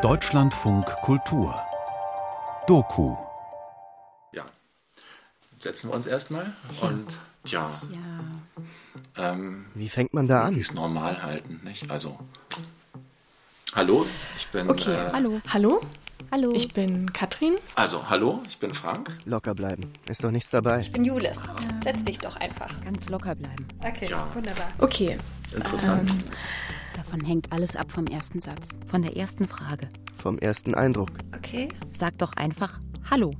Deutschlandfunk Kultur Doku Ja, setzen wir uns erstmal und tja, ähm, Wie fängt man da an? ist normal halten, nicht? Also, hallo, ich bin. Okay, äh, hallo. Hallo? Hallo. Ich bin Katrin. Also, hallo, ich bin Frank. Locker bleiben. Ist doch nichts dabei. Ich bin Jule. Setz dich doch einfach. Ganz locker bleiben. Okay, Ja. wunderbar. Okay. Interessant. Davon hängt alles ab vom ersten Satz. Von der ersten Frage. Vom ersten Eindruck. Okay. Sag doch einfach Hallo.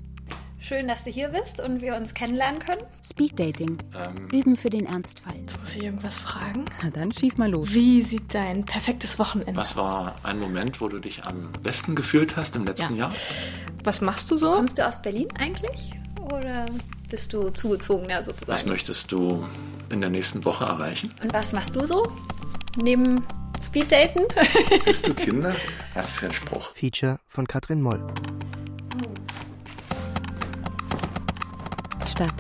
Schön, dass du hier bist und wir uns kennenlernen können. Speed Dating. Ähm, Üben für den Ernstfall. Muss ich irgendwas fragen? Na dann schieß mal los. Wie sieht dein perfektes Wochenende was war ein Moment, wo du dich am besten gefühlt hast im letzten Ja. Jahr? Was machst du so? Kommst du aus Berlin eigentlich? Oder bist du zugezogener Was sozusagen? möchtest du in der nächsten Woche erreichen? Und was machst du so? Neben Speeddaten? Bist du Kinder? Was für ein Spruch. Feature von Katrin Moll. Stadt.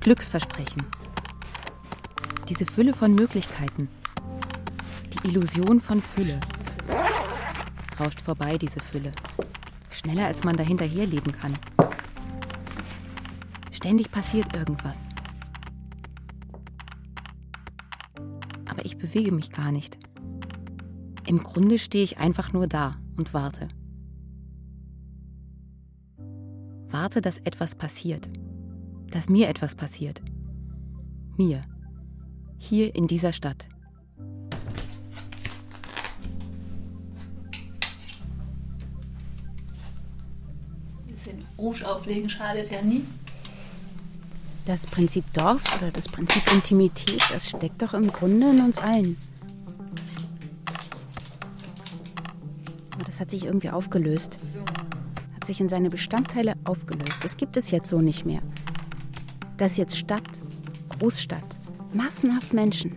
Glücksversprechen. Diese Fülle von Möglichkeiten. Die Illusion von Fülle. Rauscht vorbei, diese Fülle. Schneller, als man dahinterher leben kann. Ständig passiert irgendwas. Ich bewege mich gar nicht. Im Grunde stehe ich einfach nur da und warte. Warte, dass etwas passiert. Dass mir etwas passiert. Mir. Hier in dieser Stadt. bisschen Rouge auflegen schadet ja nie. Das Prinzip Dorf oder das Prinzip Intimität, das steckt doch im Grunde in uns allen. Aber das hat sich irgendwie aufgelöst. Hat sich in seine Bestandteile aufgelöst. Das gibt es jetzt so nicht mehr. Das ist jetzt Stadt, Großstadt, massenhaft Menschen.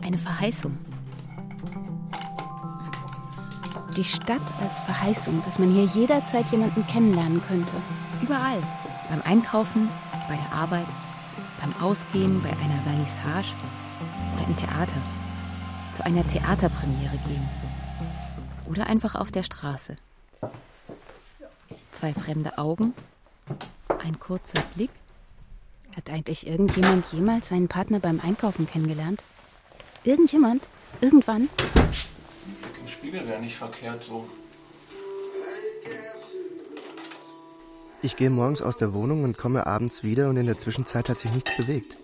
Eine Verheißung. Die Stadt als Verheißung, dass man hier jederzeit jemanden kennenlernen könnte. Überall. Beim Einkaufen, bei der Arbeit, beim Ausgehen, bei einer Vernissage oder im Theater. Zu einer Theaterpremiere gehen. Oder einfach auf der Straße. Zwei fremde Augen, ein kurzer Blick. Hat eigentlich irgendjemand jemals seinen Partner beim Einkaufen kennengelernt? Irgendjemand? Irgendwann? Ein Spiegel wäre nicht verkehrt, so. Ich gehe morgens aus der Wohnung und komme abends wieder und in der Zwischenzeit hat sich nichts bewegt.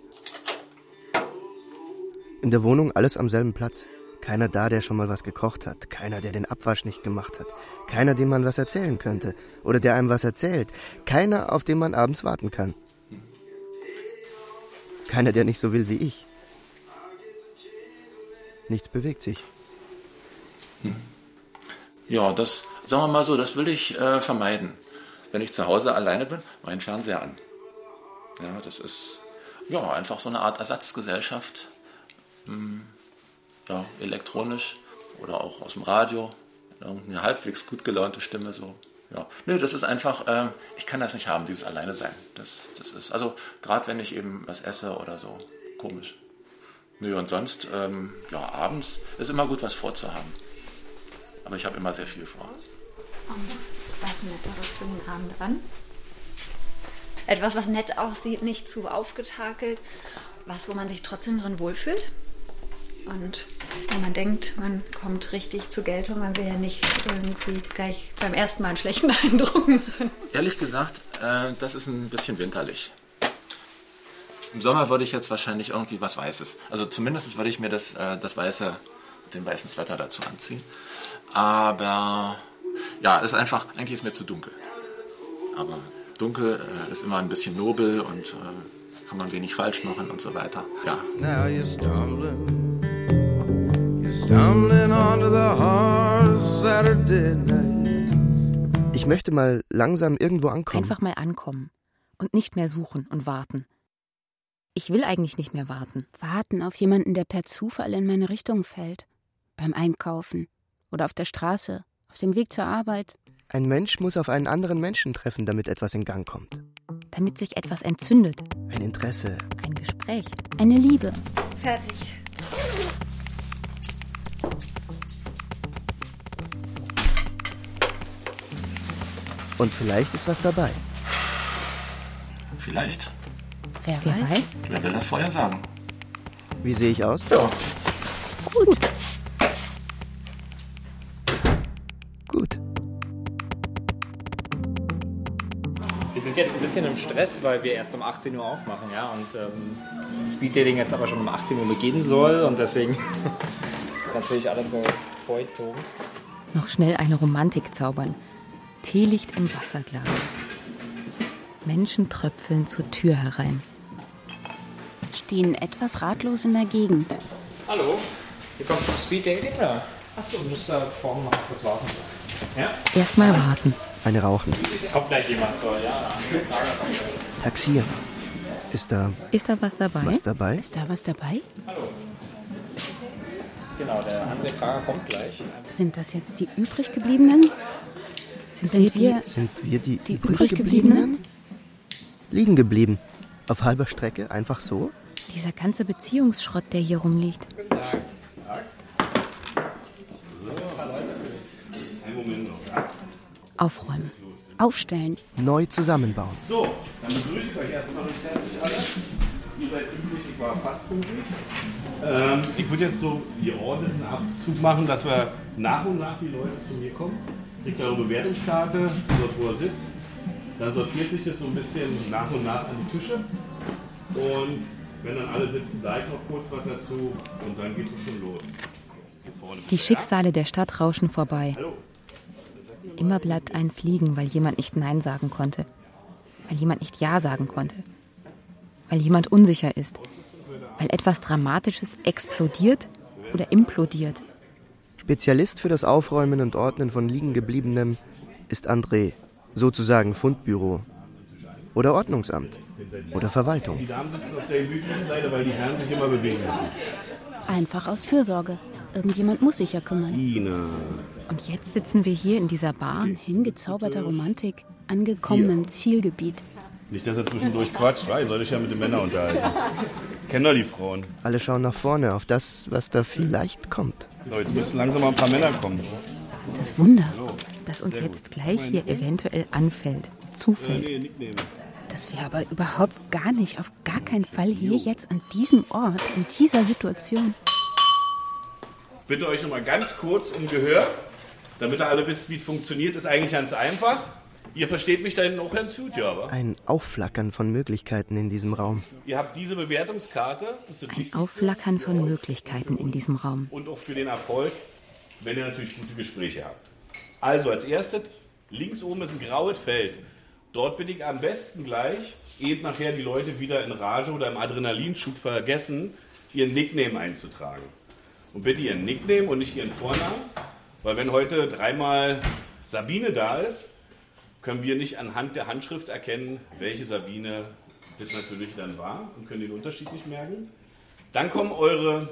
In der Wohnung alles am selben Platz. Keiner da, der schon mal was gekocht hat. Keiner, der den Abwasch nicht gemacht hat. Keiner, dem man was erzählen könnte. Oder der einem was erzählt. Keiner, auf den man abends warten kann. Keiner, der nicht so will wie ich. Nichts bewegt sich. Ja, das, sagen wir mal so, das will ich äh, vermeiden. Wenn ich zu Hause alleine bin, meinen Fernseher an. Ja, das ist ja einfach so eine Art Ersatzgesellschaft. Hm, ja, elektronisch oder auch aus dem Radio. Irgendeine halbwegs gut gelaunte Stimme so. Ja, nö, das ist einfach, ähm, ich kann das nicht haben, dieses Alleine sein. Das, das ist, also gerade wenn ich eben was esse oder so, komisch. Nö, und sonst, ähm, ja, abends ist immer gut, was vorzuhaben. Aber ich habe immer sehr viel vor. Was Netteres für den Abend an. Etwas, was nett aussieht, nicht zu aufgetakelt. Was, wo man sich trotzdem drin wohlfühlt. Und wo man denkt, man kommt richtig zur Geltung. Man will ja nicht irgendwie gleich beim ersten Mal einen schlechten Eindruck machen. Ehrlich gesagt, äh, das ist ein bisschen winterlich. Im Sommer würde ich jetzt wahrscheinlich irgendwie was Weißes. Also zumindest würde ich mir das, äh, das weiße, den weißen Sweater dazu anziehen. Aber ja, ist einfach, eigentlich ist mir zu dunkel. Aber dunkel äh, ist immer ein bisschen nobel und äh, kann man wenig falsch machen und so weiter. Ja, Now you're stumbling. You're stumbling onto the hard Saturday night. Ich möchte mal langsam irgendwo ankommen. Einfach mal ankommen. Und nicht mehr suchen und warten. Ich will eigentlich nicht mehr warten. Warten auf jemanden, der per Zufall in meine Richtung fällt. Beim Einkaufen oder auf der Straße, auf dem Weg zur Arbeit. Ein Mensch muss auf einen anderen Menschen treffen, damit etwas in Gang kommt. Damit sich etwas entzündet. Ein Interesse. Ein Gespräch. Eine Liebe. Fertig. Und vielleicht ist was dabei. Vielleicht. Wer, Wer weiß? weiß? Wer will das vorher sagen? Wie sehe ich aus? Ja. Gut. Jetzt ein bisschen im Stress, weil wir erst um 18 Uhr aufmachen, ja, und ähm, Speeddating jetzt aber schon um 18 Uhr beginnen soll und deswegen natürlich alles so vorgezogen. Noch schnell eine Romantik zaubern. Teelicht im Wasserglas. Menschen tröpfeln zur Tür herein. Stehen etwas ratlos in der Gegend. Hallo, ihr kommt zum Speeddating? Ja. Achso, du musst da vorne noch kurz warten. Ja? Erstmal warten. Eine rauchen. Kommt gleich jemand so, ja. Taxieren. Ist da Ist da was dabei? was dabei? Ist da was dabei? Hallo. Genau, der andere Fahrer kommt gleich. Sind das jetzt die übrig gebliebenen? Sind wir Sind wir die, die übrig übrig gebliebenen? Liegen geblieben. Auf halber Strecke, einfach so? Dieser ganze Beziehungsschrott, der hier rumliegt. Aufräumen. Aufstellen. Neu zusammenbauen. So, dann begrüße ich euch erstmal recht herzlich alle. Ihr seid pünktlich, ich war fast pünktlich. Ähm, ich würde jetzt so geordneten Abzug machen, dass wir nach und nach die Leute zu mir kommen. Kriegt eure Bewertungskarte, dort wo er sitzt. Dann sortiert sich das so ein bisschen nach und nach an die Tische. Und wenn dann alle sitzen, sage ich noch kurz was dazu und dann geht es schon los. Die Schicksale der Stadt rauschen vorbei. Hallo. Immer bleibt eins liegen, weil jemand nicht Nein sagen konnte. Weil jemand nicht Ja sagen konnte. Weil jemand unsicher ist. Weil etwas Dramatisches explodiert oder implodiert. Spezialist für das Aufräumen und Ordnen von Liegengebliebenem ist André, sozusagen Fundbüro. Oder Ordnungsamt. Oder Verwaltung. Die Damen sitzen auf der gemütlichen Seite, weil die Herren sich immer bewegen müssen. Einfach aus Fürsorge. Irgendjemand muss sich ja kümmern. Ina. Und jetzt sitzen wir hier in dieser Bar. In hingezauberter Romantik, angekommen im Zielgebiet. Nicht, dass er zwischendurch quatscht, weil soll ich ja mit den Männern unterhalten. Kennen doch die Frauen. Alle schauen nach vorne auf das, was da vielleicht kommt. So, jetzt müssen langsam mal ein paar Männer kommen. Das Wunder. Das uns jetzt gleich hier eventuell anfällt. Zufällt. Nickname. Dass wir aber überhaupt gar nicht, auf gar keinen Fall hier jetzt an diesem Ort, in dieser Situation. Bitte euch noch mal ganz kurz um Gehör, damit ihr alle wisst, wie es funktioniert. Ist eigentlich ganz einfach. Ihr versteht mich da hinten auch ganz gut, ja, aber Ein Aufflackern von Möglichkeiten in diesem Raum. Ihr habt diese Bewertungskarte. Das ist Ein. Aufflackern von Möglichkeiten in diesem Raum. und auch für den Erfolg, wenn ihr natürlich gute Gespräche habt. Also als erstes, links oben ist ein graues Feld. Dort bitte ich am besten gleich, ehe nachher die Leute wieder in Rage oder im Adrenalinschub vergessen, ihren Nickname einzutragen. Und bitte ihren Nickname und nicht ihren Vornamen, weil wenn heute dreimal Sabine da ist, können wir nicht anhand der Handschrift erkennen, welche Sabine das natürlich dann war und können den Unterschied nicht merken. Dann kommen eure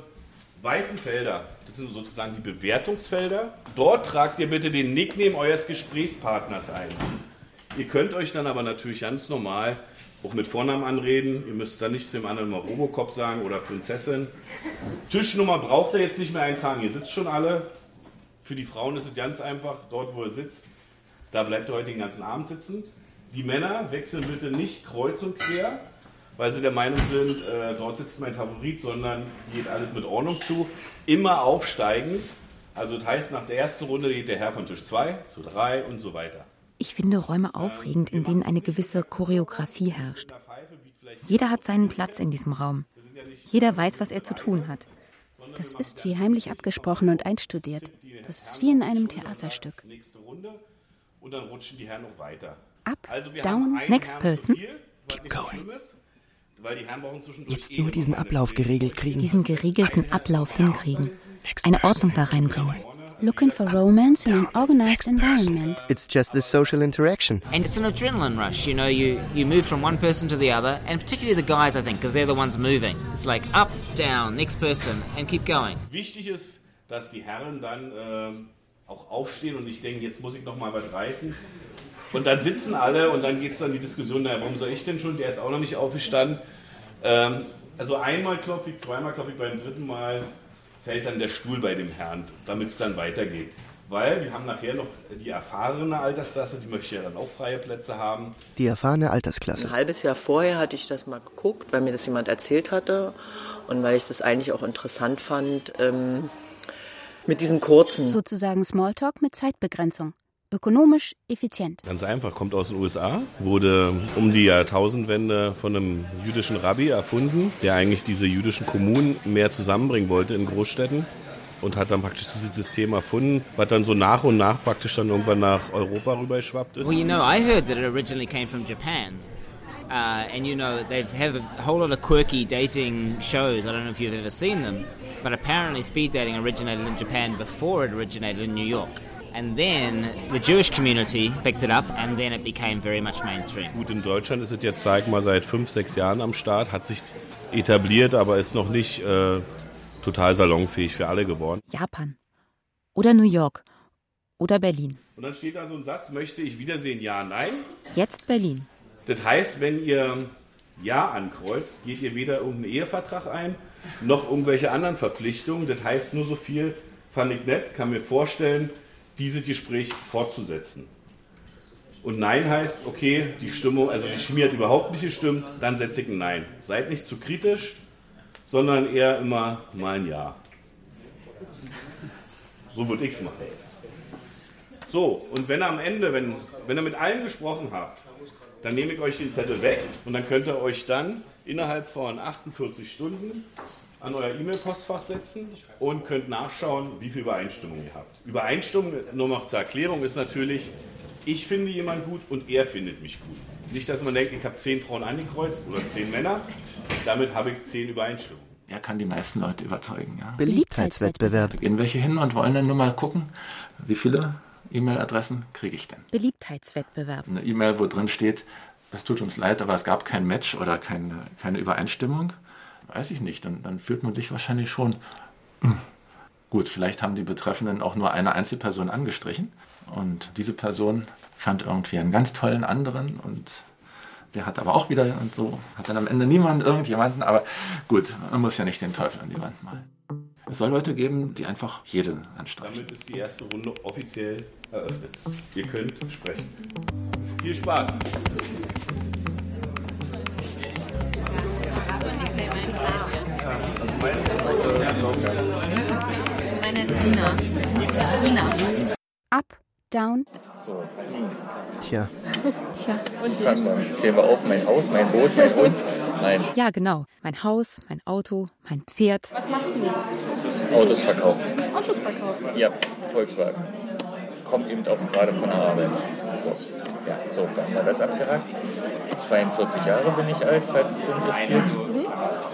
weißen Felder. Das sind sozusagen die Bewertungsfelder. Dort tragt ihr bitte den Nickname eures Gesprächspartners ein. Ihr könnt euch dann aber natürlich ganz normal auch mit Vornamen anreden. Ihr müsst dann nicht zu dem anderen mal Robocop sagen oder Prinzessin. Tischnummer braucht ihr jetzt nicht mehr eintragen. Ihr sitzt schon alle. Für die Frauen ist es ganz einfach. Dort, wo ihr sitzt, da bleibt ihr heute den ganzen Abend sitzen. Die Männer wechseln bitte nicht kreuz und quer, weil sie der Meinung sind, äh, dort sitzt mein Favorit, sondern geht alles mit Ordnung zu. Immer aufsteigend. Also das heißt, nach der ersten Runde geht der Herr von Tisch 2 zu 3 und so weiter. Ich finde Räume aufregend, in denen eine gewisse Choreografie herrscht. Jeder hat seinen Platz in diesem Raum. Jeder weiß, was er zu tun hat. Das ist wie heimlich abgesprochen und einstudiert. Das ist wie in einem Theaterstück. Nächste Runde und dann rutschen die Herren noch weiter. Up, Also wir down, haben einen next Herrn person. Keep going. schlimm ist, weil die Herren brauchen zwischendurch Jetzt eh nur diesen Ablauf geregelt kriegen. Diesen geregelten Ablauf hinkriegen. Eine Ordnung da reinbringen. Looking for romance in an organized environment. It's just the social interaction. And it's an adrenaline rush. You know, you, you move from one person to the other, and particularly the guys, I think, because they're the ones moving. It's like up, down, next person, and keep going. Wichtig ist, dass die Herren dann ähm, auch aufstehen und nicht denken, jetzt muss ich noch mal was reißen. Und dann sitzen alle und dann geht es dann die Diskussion, naja, warum soll ich denn schon? Der ist auch noch nicht aufgestanden. Ähm, also einmal klopfe ich, zweimal klopfe ich, beim dritten Mal fällt dann der Stuhl bei dem Herrn, damit es dann weitergeht. weil wir haben nachher noch die erfahrene Altersklasse, die möchte ja dann auch freie Plätze haben. Die erfahrene Altersklasse. Ein halbes Jahr vorher hatte ich das mal geguckt, weil mir das jemand erzählt hatte und weil ich das eigentlich auch interessant fand ähm, mit diesem kurzen. Sozusagen Smalltalk mit Zeitbegrenzung. Ökonomisch effizient. Ganz einfach, kommt aus den USA, wurde um die Jahrtausendwende von einem jüdischen Rabbi erfunden, der eigentlich diese jüdischen Kommunen mehr zusammenbringen wollte in Großstädten und hat dann praktisch dieses System erfunden, was dann so nach und nach praktisch dann irgendwann nach Europa rübergeschwappt ist. Well, you know, I heard that it originally came from Japan. Uh, and you know, they have a whole lot of quirky dating shows. I don't know if you've ever seen them. But apparently, speed dating originated in Japan before it originated in New York. And then the Jewish community picked it up, and then it became very much mainstream. Gut, in Deutschland ist es jetzt, sag mal, seit fünf, sechs Jahren am Start, hat sich etabliert, aber ist noch nicht äh, total salonfähig für alle geworden. Japan. Oder New York. Oder Berlin. Und dann steht da so ein Satz, möchte ich wiedersehen, ja, nein. Jetzt Berlin. Das heißt, wenn ihr Ja ankreuzt, geht ihr weder irgendeinen Ehevertrag ein, noch irgendwelche anderen Verpflichtungen. Das heißt nur so viel, fand ich nett, kann mir vorstellen, dieses Gespräch fortzusetzen. Und Nein heißt, okay, die Stimmung, also die Chemie hat überhaupt nicht gestimmt, dann setze ich ein Nein. Seid nicht zu kritisch, sondern eher immer mal ein Ja. So würde ich es machen. So, und wenn ihr am Ende, wenn, wenn ihr mit allen gesprochen habt, dann nehme ich euch den Zettel weg und dann könnt ihr euch dann innerhalb von 48 Stunden an euer E-Mail-Postfach setzen und könnt nachschauen, wie viel Übereinstimmung ihr habt. Übereinstimmung, nur noch zur Erklärung, ist natürlich, ich finde jemanden gut und er findet mich gut. Nicht, dass man denkt, ich habe zehn Frauen angekreuzt oder zehn Männer, damit habe ich zehn Übereinstimmungen. Er kann die meisten Leute überzeugen, ja. Beliebtheitswettbewerb. Da gehen welche hin und wollen dann nur mal gucken, wie viele E-Mail-Adressen kriege ich denn? Beliebtheitswettbewerb. Eine E-Mail, wo drin steht, es tut uns leid, aber es gab kein Match oder keine, keine Übereinstimmung. Weiß ich nicht. Dann, dann fühlt man sich wahrscheinlich schon. hm. Gut, vielleicht haben die Betreffenden auch nur eine Einzelperson angestrichen. Und diese Person fand irgendwie einen ganz tollen anderen und der hat aber auch wieder und so, hat dann am Ende niemand irgendjemanden, aber gut, man muss ja nicht den Teufel an die Wand malen. Es soll Leute geben, die einfach jeden anstreichen. Damit ist die erste Runde offiziell eröffnet. Ihr könnt sprechen. Viel Spaß! Meine Nina. Nina. Up, down. So, Tja. Tja. ich fasse mal. Zählen wir auf. Mein Haus, mein Boot, mein Hund. Nein, Ja, genau. Mein Haus, mein Auto, mein Pferd. Was machst du? Autos verkaufen. Autos verkaufen. Ja, Volkswagen. Komm eben auch gerade von der Arbeit. So, ja, so, dann haben wir das abgehakt. 42 Jahre bin ich alt, falls es interessiert.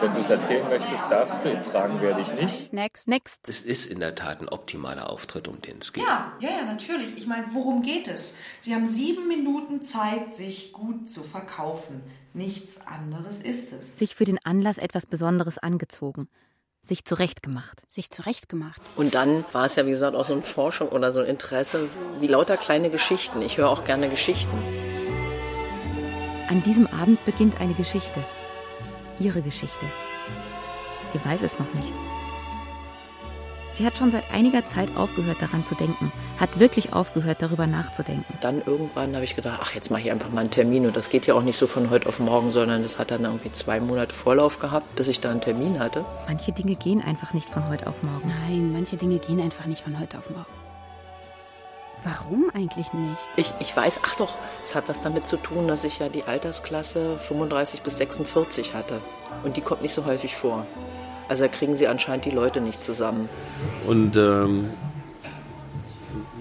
Wenn du es erzählen möchtest, darfst du. Fragen werde ich nicht. Next. Next. Es ist in der Tat ein optimaler Auftritt, um den es geht. Ja, ja, ja, natürlich. Ich meine, worum geht es? Sie haben sieben Minuten Zeit, sich gut zu verkaufen. Nichts anderes ist es. Sich für den Anlass etwas Besonderes angezogen. Sich zurechtgemacht. Sich zurechtgemacht. Und dann war es ja, wie gesagt, auch so eine Forschung oder so ein Interesse, wie lauter kleine Geschichten. Ich höre auch gerne Geschichten. An diesem Abend beginnt eine Geschichte. Ihre Geschichte. Sie weiß es noch nicht. Sie hat schon seit einiger Zeit aufgehört daran zu denken, hat wirklich aufgehört darüber nachzudenken. Dann irgendwann habe ich gedacht, ach, jetzt mache ich einfach mal einen Termin. Und das geht ja auch nicht so von heute auf morgen, sondern das hat dann irgendwie zwei Monate Vorlauf gehabt, bis ich da einen Termin hatte. Manche Dinge gehen einfach nicht von heute auf morgen. Nein, manche Dinge gehen einfach nicht von heute auf morgen. Warum eigentlich nicht? Ich, ich weiß, ach doch, es hat was damit zu tun, dass ich ja die Altersklasse 35 bis 46 hatte. Und die kommt nicht so häufig vor. Also kriegen sie anscheinend die Leute nicht zusammen. Und ähm,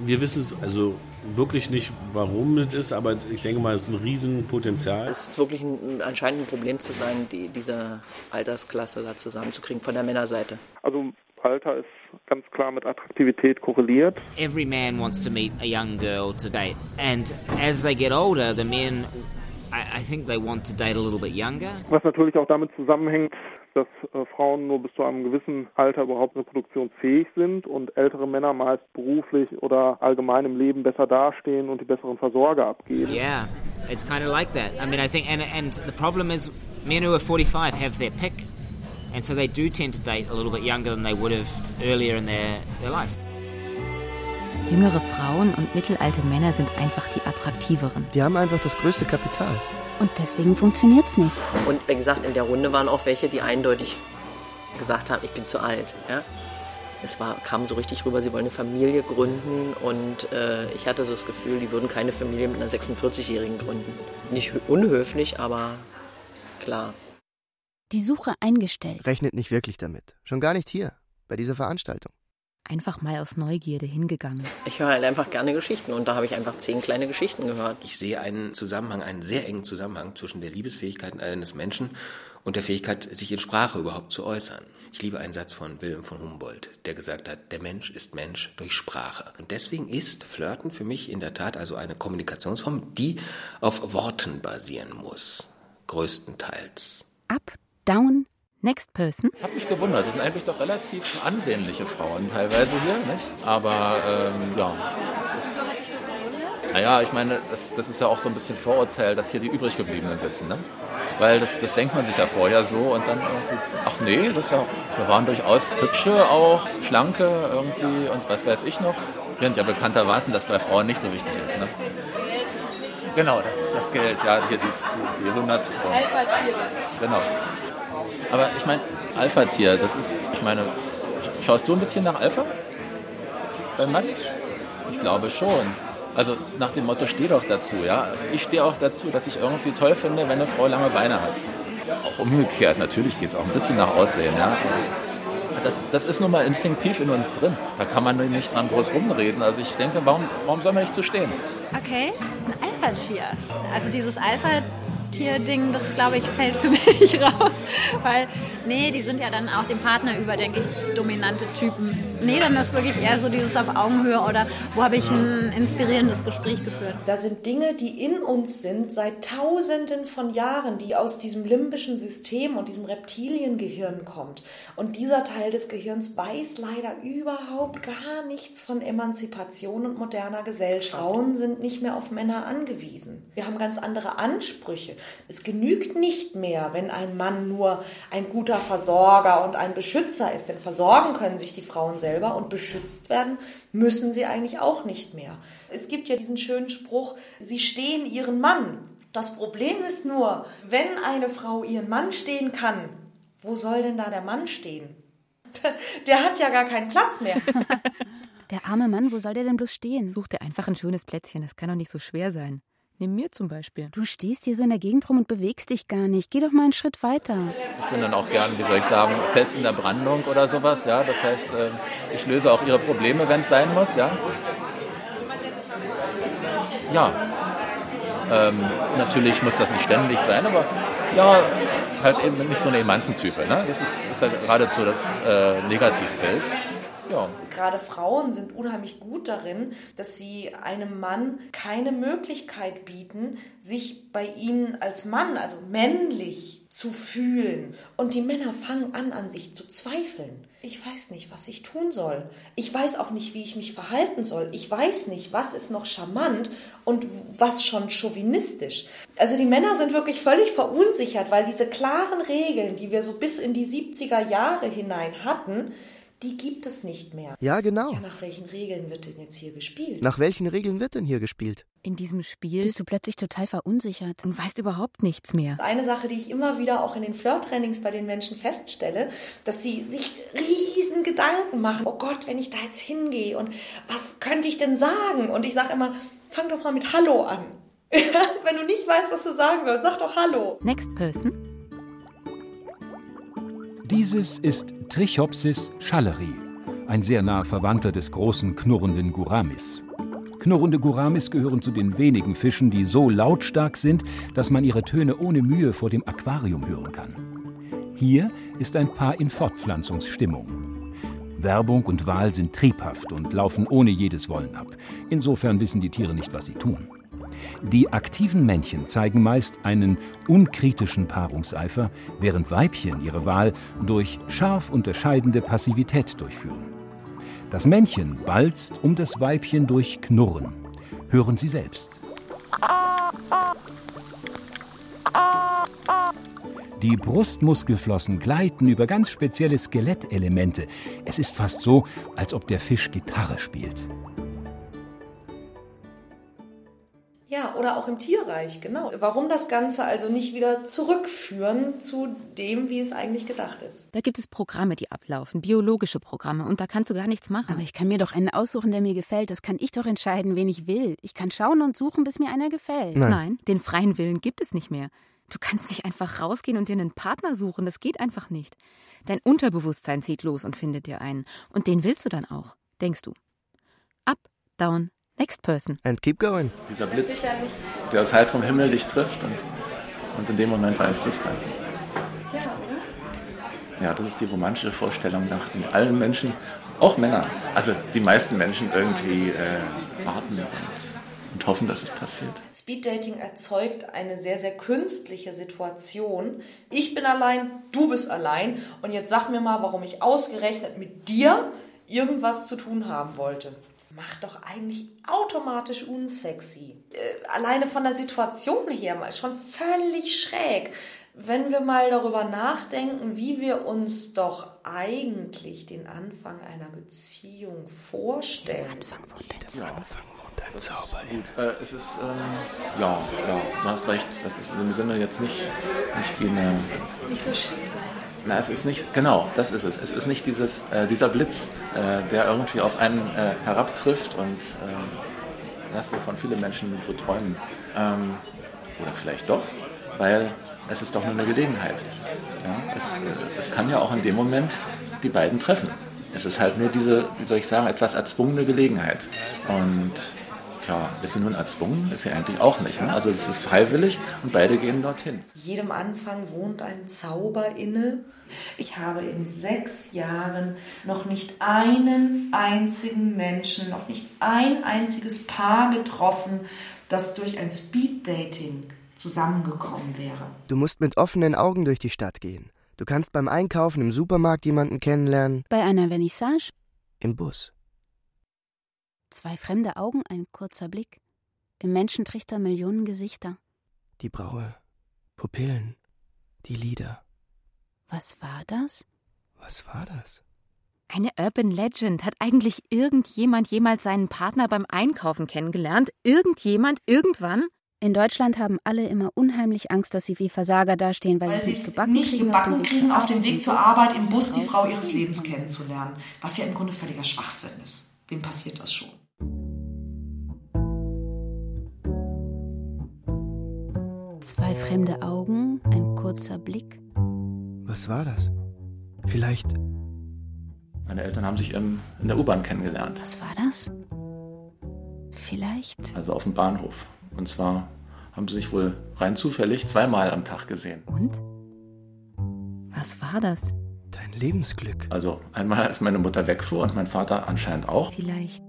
wir wissen es also wirklich nicht, warum das ist, aber ich denke mal, es ist ein Riesenpotenzial. Es ist wirklich ein, anscheinend ein Problem zu sein, die, diese Altersklasse da zusammenzukriegen von der Männerseite. Also Alter ist ganz klar mit Attraktivität korreliert. Every man wants to meet a young girl to date. And as they get older, the men, I, I think they want to date a little bit younger. Was natürlich auch damit zusammenhängt, dass äh, Frauen nur bis zu einem gewissen Alter überhaupt reproduktionsfähig sind und ältere Männer meist beruflich oder allgemein im Leben besser dastehen und die besseren Versorger abgeben. Yeah, it's kind of like that. I mean, I think, and, and the problem is men who are 45 have their pick. And so they do tend to date a little bit younger than they would have earlier in their, their lives. Jüngere Frauen und mittelalte Männer sind einfach die attraktiveren. Die haben einfach das größte Kapital. Und deswegen funktioniert's nicht. Und wie gesagt, in der Runde waren auch welche, die eindeutig gesagt haben, ich bin zu alt. Ja? Es war, kam so richtig rüber, sie wollen eine Familie gründen und äh, ich hatte so das Gefühl, die würden keine Familie mit einer 46-Jährigen gründen. Nicht unhöflich, aber klar. Die Suche eingestellt. Rechnet nicht wirklich damit. Schon gar nicht hier, bei dieser Veranstaltung. Einfach mal aus Neugierde hingegangen. Ich höre halt einfach gerne Geschichten und da habe ich einfach zehn kleine Geschichten gehört. Ich sehe einen Zusammenhang, einen sehr engen Zusammenhang zwischen der Liebesfähigkeit eines Menschen und der Fähigkeit, sich in Sprache überhaupt zu äußern. Ich liebe einen Satz von Wilhelm von Humboldt, der gesagt hat, der Mensch ist Mensch durch Sprache. Und deswegen ist Flirten für mich in der Tat also eine Kommunikationsform, die auf Worten basieren muss. Größtenteils. Up, down, next person. Ich habe mich gewundert, das sind eigentlich doch relativ ansehnliche Frauen teilweise hier, nicht? Aber ähm, ja, es ist. Naja, ich meine, das, das ist ja auch so ein bisschen Vorurteil, dass hier die übrig gebliebenen sitzen, ne? Weil das, das denkt man sich ja vorher so und dann irgendwie, ach nee, das ja, wir waren durchaus hübsche auch, schlanke irgendwie und was weiß ich noch. Während ja bekanntermaßen das bei Frauen nicht so wichtig ist, ne? Genau, das ist das Geld, ja, hier die, die 100. Alpha-Tiere. Genau. Aber ich meine, Alpha-Tier, das ist, ich meine, schaust du ein bisschen nach Alpha? Beim Mann? Ich glaube schon. Also nach dem Motto, steh doch dazu, ja. Ich stehe auch dazu, dass ich irgendwie toll finde, wenn eine Frau lange Beine hat. Auch umgekehrt, natürlich geht es auch ein bisschen nach Aussehen, ja. Das, das ist nun mal instinktiv in uns drin. Da kann man nicht dran groß rumreden. Also ich denke, warum, warum soll man nicht so stehen? Okay, ein Alpha-Tier. Also dieses Alpha-Tier-Ding, das glaube ich, fällt für mich raus. Weil, nee, die sind ja dann auch dem Partner über, denke ich, dominante Typen. Nee, dann ist wirklich eher so dieses auf Augenhöhe oder wo habe ich ein inspirierendes Gespräch geführt. Da sind Dinge, die in uns sind seit Tausenden von Jahren, die aus diesem limbischen System und diesem Reptiliengehirn kommt. Und dieser Teil des Gehirns weiß leider überhaupt gar nichts von Emanzipation und moderner Gesellschaft. Frauen sind nicht mehr auf Männer angewiesen. Wir haben ganz andere Ansprüche. Es genügt nicht mehr, wenn ein Mann nur ein guter Versorger und ein Beschützer ist. Denn versorgen können sich die Frauen selber und beschützt werden müssen sie eigentlich auch nicht mehr. Es gibt ja diesen schönen Spruch, sie stehen ihren Mann. Das Problem ist nur, wenn eine Frau ihren Mann stehen kann, wo soll denn da der Mann stehen? Der hat ja gar keinen Platz mehr. Der arme Mann, wo soll der denn bloß stehen? Such dir einfach ein schönes Plätzchen, das kann doch nicht so schwer sein. Nimm mir zum Beispiel. Du stehst hier so in der Gegend rum und bewegst dich gar nicht. Geh doch mal einen Schritt weiter. Ich bin dann auch gern, wie soll ich sagen, Fels in der Brandung oder sowas. Ja, das heißt, äh, ich löse auch ihre Probleme, wenn es sein muss. Ja, ja. Ähm, natürlich muss das nicht ständig sein, aber ja, halt eben nicht so eine Emanzentype. Ne? Das ist, ist halt geradezu das äh, Negativbild. Ja. Gerade Frauen sind unheimlich gut darin, dass sie einem Mann keine Möglichkeit bieten, sich bei ihnen als Mann, also männlich, zu fühlen. Und die Männer fangen an, an sich zu zweifeln. Ich weiß nicht, was ich tun soll. Ich weiß auch nicht, wie ich mich verhalten soll. Ich weiß nicht, was ist noch charmant und was schon chauvinistisch. Also die Männer sind wirklich völlig verunsichert, weil diese klaren Regeln, die wir so bis in die 70er Jahre hinein hatten, die gibt es nicht mehr. Ja, genau. Ja, nach welchen Regeln wird denn jetzt hier gespielt? Nach welchen Regeln wird denn hier gespielt? In diesem Spiel Bist du plötzlich total verunsichert. und weißt überhaupt nichts mehr. Eine Sache, die ich immer wieder auch in den Flirt-Trainings bei den Menschen feststelle, dass sie sich riesen Gedanken machen. Oh Gott, wenn ich da jetzt hingehe und was könnte ich denn sagen? Und ich sage immer, fang doch mal mit Hallo an. wenn du nicht weißt, was du sagen sollst, sag doch Hallo. Next person. Dieses ist Trichopsis schalleri, ein sehr naher Verwandter des großen knurrenden Guramis. Knurrende Guramis gehören zu den wenigen Fischen, die so lautstark sind, dass man ihre Töne ohne Mühe vor dem Aquarium hören kann. Hier ist ein Paar in Fortpflanzungsstimmung. Werbung und Wahl sind triebhaft und laufen ohne jedes Wollen ab. Insofern wissen die Tiere nicht, was sie tun. Die aktiven Männchen zeigen meist einen unkritischen Paarungseifer, während Weibchen ihre Wahl durch scharf unterscheidende Passivität durchführen. Das Männchen balzt um das Weibchen durch Knurren. Hören Sie selbst. Die Brustmuskelflossen gleiten über ganz spezielle Skelettelemente. Es ist fast so, als ob der Fisch Gitarre spielt. Ja, oder auch im Tierreich, genau. Warum das Ganze also nicht wieder zurückführen zu dem, wie es eigentlich gedacht ist? Da gibt es Programme, die ablaufen, biologische Programme, und da kannst du gar nichts machen. Aber ich kann mir doch einen aussuchen, der mir gefällt. Das kann ich doch entscheiden, wen ich will. Ich kann schauen und suchen, bis mir einer gefällt. Nein. Nein, den freien Willen gibt es nicht mehr. Du kannst nicht einfach rausgehen und dir einen Partner suchen, das geht einfach nicht. Dein Unterbewusstsein zieht los und findet dir einen. Und den willst du dann auch, denkst du. Up, down, Next person. And keep going. Dieser Blitz, der aus heiterem Himmel dich trifft und, und in dem Moment weißt du es dann. Ja, oder? Ja, das ist die romantische Vorstellung, nach den allen Menschen, auch Männer, also die meisten Menschen irgendwie äh, warten und, und hoffen, dass es passiert. Speeddating erzeugt eine sehr, sehr künstliche Situation. Ich bin allein, du bist allein und jetzt sag mir mal, warum ich ausgerechnet mit dir irgendwas zu tun haben wollte macht doch eigentlich automatisch unsexy. Äh, alleine von der Situation her mal schon völlig schräg. Wenn wir mal darüber nachdenken, wie wir uns doch eigentlich den Anfang einer Beziehung vorstellen. Anfang wohnt ein Zauber. Anfang wohnt ein Zauber. Äh, es ist, ähm, ja, ja, du hast recht. Das ist in dem Sinne jetzt nicht, nicht wie eine... Nicht so Schicksal. Na, es ist nicht, genau, das ist es. Es ist nicht dieses, äh, dieser Blitz, äh, der irgendwie auf einen äh, herabtrifft und äh, das, wovon viele Menschen so träumen. Ähm, oder vielleicht doch, weil es ist doch nur eine Gelegenheit. Ja? Es, äh, es kann ja auch in dem Moment die beiden treffen. Es ist halt nur diese, wie soll ich sagen, etwas erzwungene Gelegenheit. Und Tja, ist sie nun erzwungen? Ist sie eigentlich auch nicht. Ne? Also es ist freiwillig und beide gehen dorthin. Jedem Anfang wohnt ein Zauber inne. Ich habe in sechs Jahren noch nicht einen einzigen Menschen, noch nicht ein einziges Paar getroffen, das durch ein Speeddating zusammengekommen wäre. Du musst mit offenen Augen durch die Stadt gehen. Du kannst beim Einkaufen im Supermarkt jemanden kennenlernen. Bei einer Vernissage? Im Bus. Zwei fremde Augen, ein kurzer Blick. Im Menschentrichter Millionen Gesichter. Die Braue, Pupillen, die Lieder. Was war das? Was war das? Eine Urban Legend. Hat eigentlich irgendjemand jemals seinen Partner beim Einkaufen kennengelernt? Irgendjemand? Irgendwann? In Deutschland haben alle immer unheimlich Angst, dass sie wie Versager dastehen, weil, weil sie es nicht gebacken nicht kriegen, gebacken auf dem Weg kriegen, zur auf dem Arbeit, Weg im zur Bus Arbeit im Bus die Frau Frau ihres Lebens kennenzulernen. Was ja im Grunde völliger Schwachsinn ist. Wem passiert das schon? Zwei fremde Augen, ein kurzer Blick. Was war das? Vielleicht. Meine Eltern haben sich im, in der U-Bahn kennengelernt. Was war das? Vielleicht. Also auf dem Bahnhof. Und zwar haben sie sich wohl rein zufällig zweimal am Tag gesehen. Und? Was war das? Dein Lebensglück. Also einmal, als meine Mutter wegfuhr und mein Vater anscheinend auch. Vielleicht.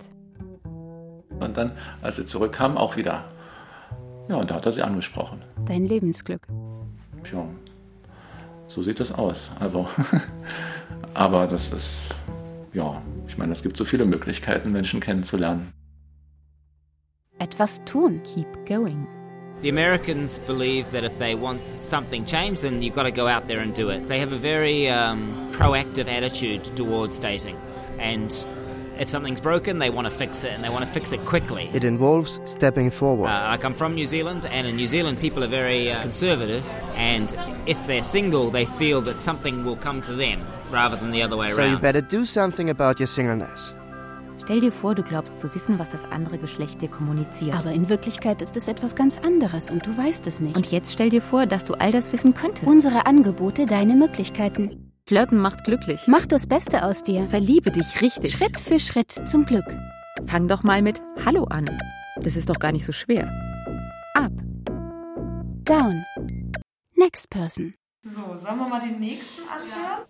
Und dann, als sie zurückkam, auch wieder. Ja, und da hat er sie angesprochen. Dein Lebensglück. Tja, so sieht das aus. Also, aber das ist, ja, ich meine, es gibt so viele Möglichkeiten, Menschen kennenzulernen. Etwas tun. Keep going. The Americans believe that if they want something changed, then you've got to go out there and do it. They have a very um, proactive attitude towards dating. And if something's broken, they want to fix it, and they want to fix it quickly. It involves stepping forward. Uh, like I'm from New Zealand, and in New Zealand, people are very uh, conservative, and if they're single, they feel that something will come to them rather than the other way so you around. better do something about your singleness. Stell dir vor, du glaubst zu wissen, was das andere Geschlecht dir kommuniziert. Aber in Wirklichkeit ist es etwas ganz anderes und du weißt es nicht. Und jetzt stell dir vor, dass du all das wissen könntest. Unsere Angebote, deine Möglichkeiten. Flirten macht glücklich. Mach das Beste aus dir. Verliebe dich richtig. Schritt für Schritt zum Glück. Fang doch mal mit Hallo an. Das ist doch gar nicht so schwer. Up. Down. Next person. So, sollen wir mal den nächsten anhören?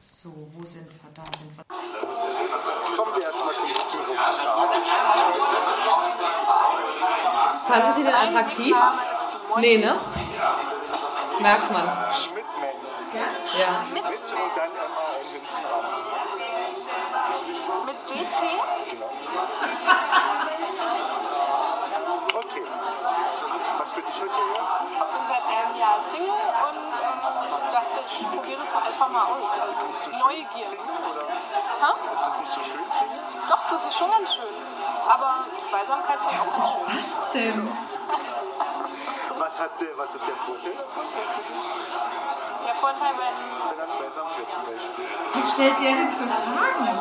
So, wo sind wir? Da sind wir. Kommen wir erstmal zum Fanden Sie den attraktiv? Nee, ne? Merkt man. Schmidt-Mann. Ja. Mit und dann MAN hinten dran. Mit DT? Okay. Was führt dich heute hierher? Ich bin seit einem Jahr Single und ähm, dachte, ich probiere das mal einfach mal aus. Als Nicht so schön Neugier. Single, oder? Ha? Ist das nicht so schön, Single? Doch, das ist schon ganz schön. Aber Zweisamkeit Was ist das denn? hat der, was ist der Vorteil davon? Der Vorteil, wenn. Wenn er zweisam wird zum Beispiel. Was stellt der denn für Fragen?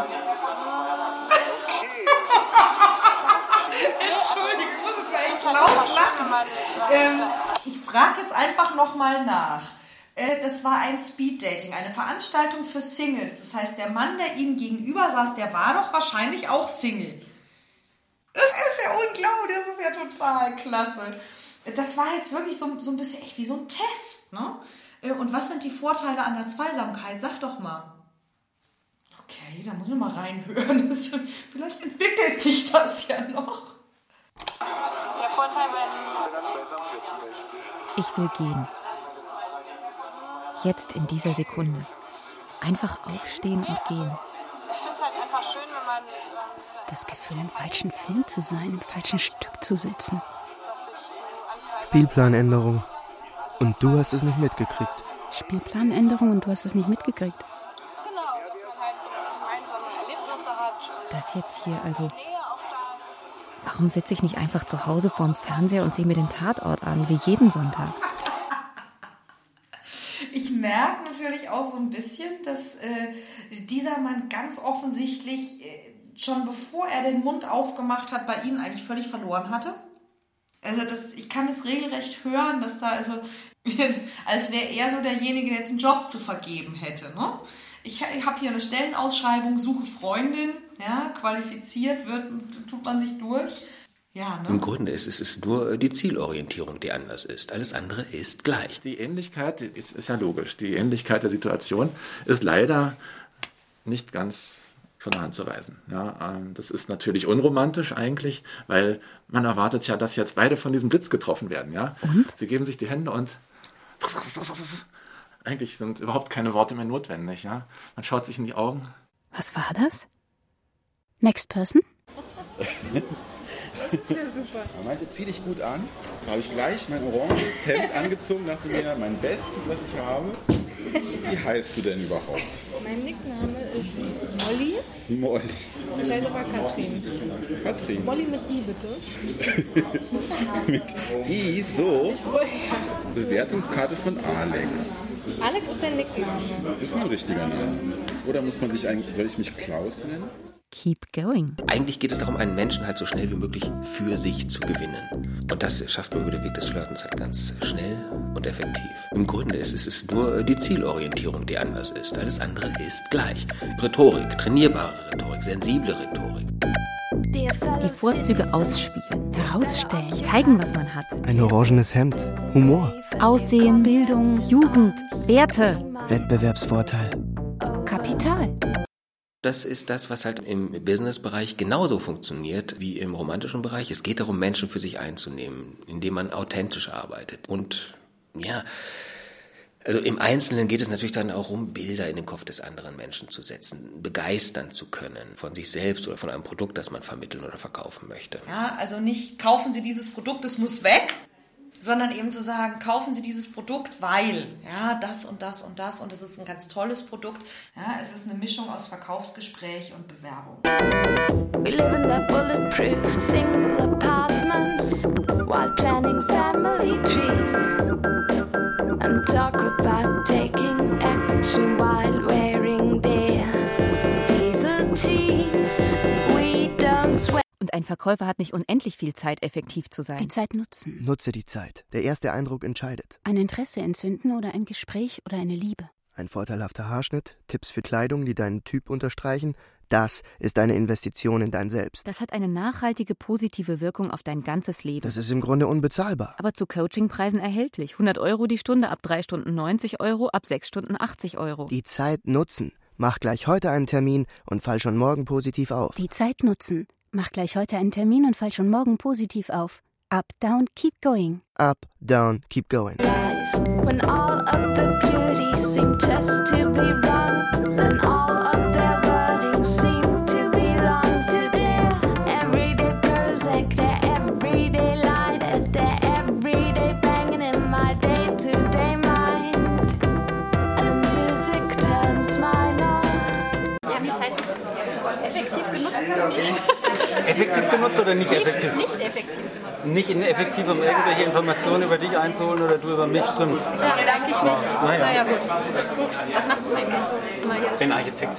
Entschuldigung, ich muss jetzt echt laut lachen. Ähm, ich frage jetzt einfach nochmal nach. Äh, Das war ein Speeddating, eine Veranstaltung für Singles. Das heißt, der Mann, der Ihnen gegenüber saß, der war doch wahrscheinlich auch Single. Das ist ja unglaublich, das ist ja total klasse. Das war jetzt wirklich so, so ein bisschen echt wie so ein Test, ne? Äh, Und was sind die Vorteile an der Zweisamkeit? Sag doch mal. Okay, da muss ich mal reinhören. Das, vielleicht entwickelt sich das ja noch. Der Vorteil, Beispiel. Ich will gehen. Jetzt in dieser Sekunde. Einfach aufstehen und gehen. Ich finde es halt einfach schön, wenn man. Das Gefühl, im falschen Film zu sein, im falschen Stück zu sitzen. Spielplanänderung. Und du hast es nicht mitgekriegt. Spielplanänderung und du hast es nicht mitgekriegt. Genau, dass man halt gemeinsame Erlebnisse hat. Das jetzt hier, also. Warum sitze ich nicht einfach zu Hause vorm Fernseher und sehe mir den Tatort an, wie jeden Sonntag? Ich merke natürlich auch so ein bisschen, dass äh, dieser Mann ganz offensichtlich äh, schon bevor er den Mund aufgemacht hat, bei Ihnen eigentlich völlig verloren hatte. Also das, ich kann es regelrecht hören, dass da also, als wäre er so derjenige, der jetzt einen Job zu vergeben hätte. Ne? Ich, ich habe hier eine Stellenausschreibung, suche Freundin, ja, qualifiziert wird, tut man sich durch. Ja, ne? Im Grunde ist es ist nur die Zielorientierung, die anders ist. Alles andere ist gleich. Die Ähnlichkeit, ist, ist ja logisch, die Ähnlichkeit der Situation ist leider nicht ganz von der Hand zu weisen. Ja, ähm, das ist natürlich unromantisch eigentlich, weil man erwartet ja, dass jetzt beide von diesem Blitz getroffen werden. Ja? Sie geben sich die Hände und eigentlich sind überhaupt keine Worte mehr notwendig. Ja? Man schaut sich in die Augen. Was war das? Next person? Das ist ja super. Er meinte, zieh dich gut an. Da habe ich gleich mein oranges Hemd angezogen, dachte mir, mein Bestes, was ich habe. Wie heißt du denn überhaupt? Mein Nickname ist Molly. Molly. Ich heiße aber Katrin. Katrin. Molly mit I, bitte. Mit I, so. Bewertungskarte von Alex. Alex ist der Nickname. Ist mein richtiger Name. Oder muss man sich eigentlich, soll ich mich Klaus nennen? Keep going. Eigentlich geht es darum, einen Menschen halt so schnell wie möglich für sich zu gewinnen. Und das schafft man über den Weg des Flirtens halt ganz schnell und effektiv. Im Grunde ist es ist nur die Zielorientierung, die anders ist. Alles andere ist gleich. Rhetorik, trainierbare Rhetorik, sensible Rhetorik. Die Vorzüge ausspielen, herausstellen, zeigen, was man hat. Ein orangenes Hemd. Humor. Aussehen, Bildung, Jugend, Werte, Wettbewerbsvorteil. Kapital. Das ist das, was halt im Businessbereich genauso funktioniert wie im romantischen Bereich. Es geht darum, Menschen für sich einzunehmen, indem man authentisch arbeitet. Und ja, also im Einzelnen geht es natürlich dann auch um Bilder in den Kopf des anderen Menschen zu setzen, begeistern zu können von sich selbst oder von einem Produkt, das man vermitteln oder verkaufen möchte. Ja, also nicht kaufen Sie dieses Produkt, es muss weg, sondern eben zu sagen, kaufen Sie dieses Produkt, weil, ja, das und das und das und es ist ein ganz tolles Produkt. Ja, es ist eine Mischung aus Verkaufsgespräch und Bewerbung. We live in their bulletproof single apartments while planning family trees and talk about taking action while wearing their diesel tees. Und ein Verkäufer hat nicht unendlich viel Zeit, effektiv zu sein. Die Zeit nutzen. Nutze die Zeit. Der erste Eindruck entscheidet. Ein Interesse entzünden oder ein Gespräch oder eine Liebe. Ein vorteilhafter Haarschnitt, Tipps für Kleidung, die deinen Typ unterstreichen, das ist eine Investition in dein Selbst. Das hat eine nachhaltige positive Wirkung auf dein ganzes Leben. Das ist im Grunde unbezahlbar. Aber zu Coachingpreisen erhältlich. 100 Euro die Stunde, ab drei Stunden 90 Euro, ab sechs Stunden 80 Euro. Die Zeit nutzen. Mach gleich heute einen Termin und fall schon morgen positiv auf. Die Zeit nutzen. Mach gleich heute einen Termin und fall schon morgen positiv auf. Up, down, keep going. Up, down, keep going. When all of the beauties seem just to be wrong, then all effektiv genutzt. effektiv oder nicht effektiv? Nicht effektiv genutzt. Nicht ineffektiv, um irgendwelche Informationen über dich einzuholen oder du über mich, stimmt. Ja, eigentlich nicht. Naja. Naja, gut. Was machst du eigentlich? Ich bin Architekt.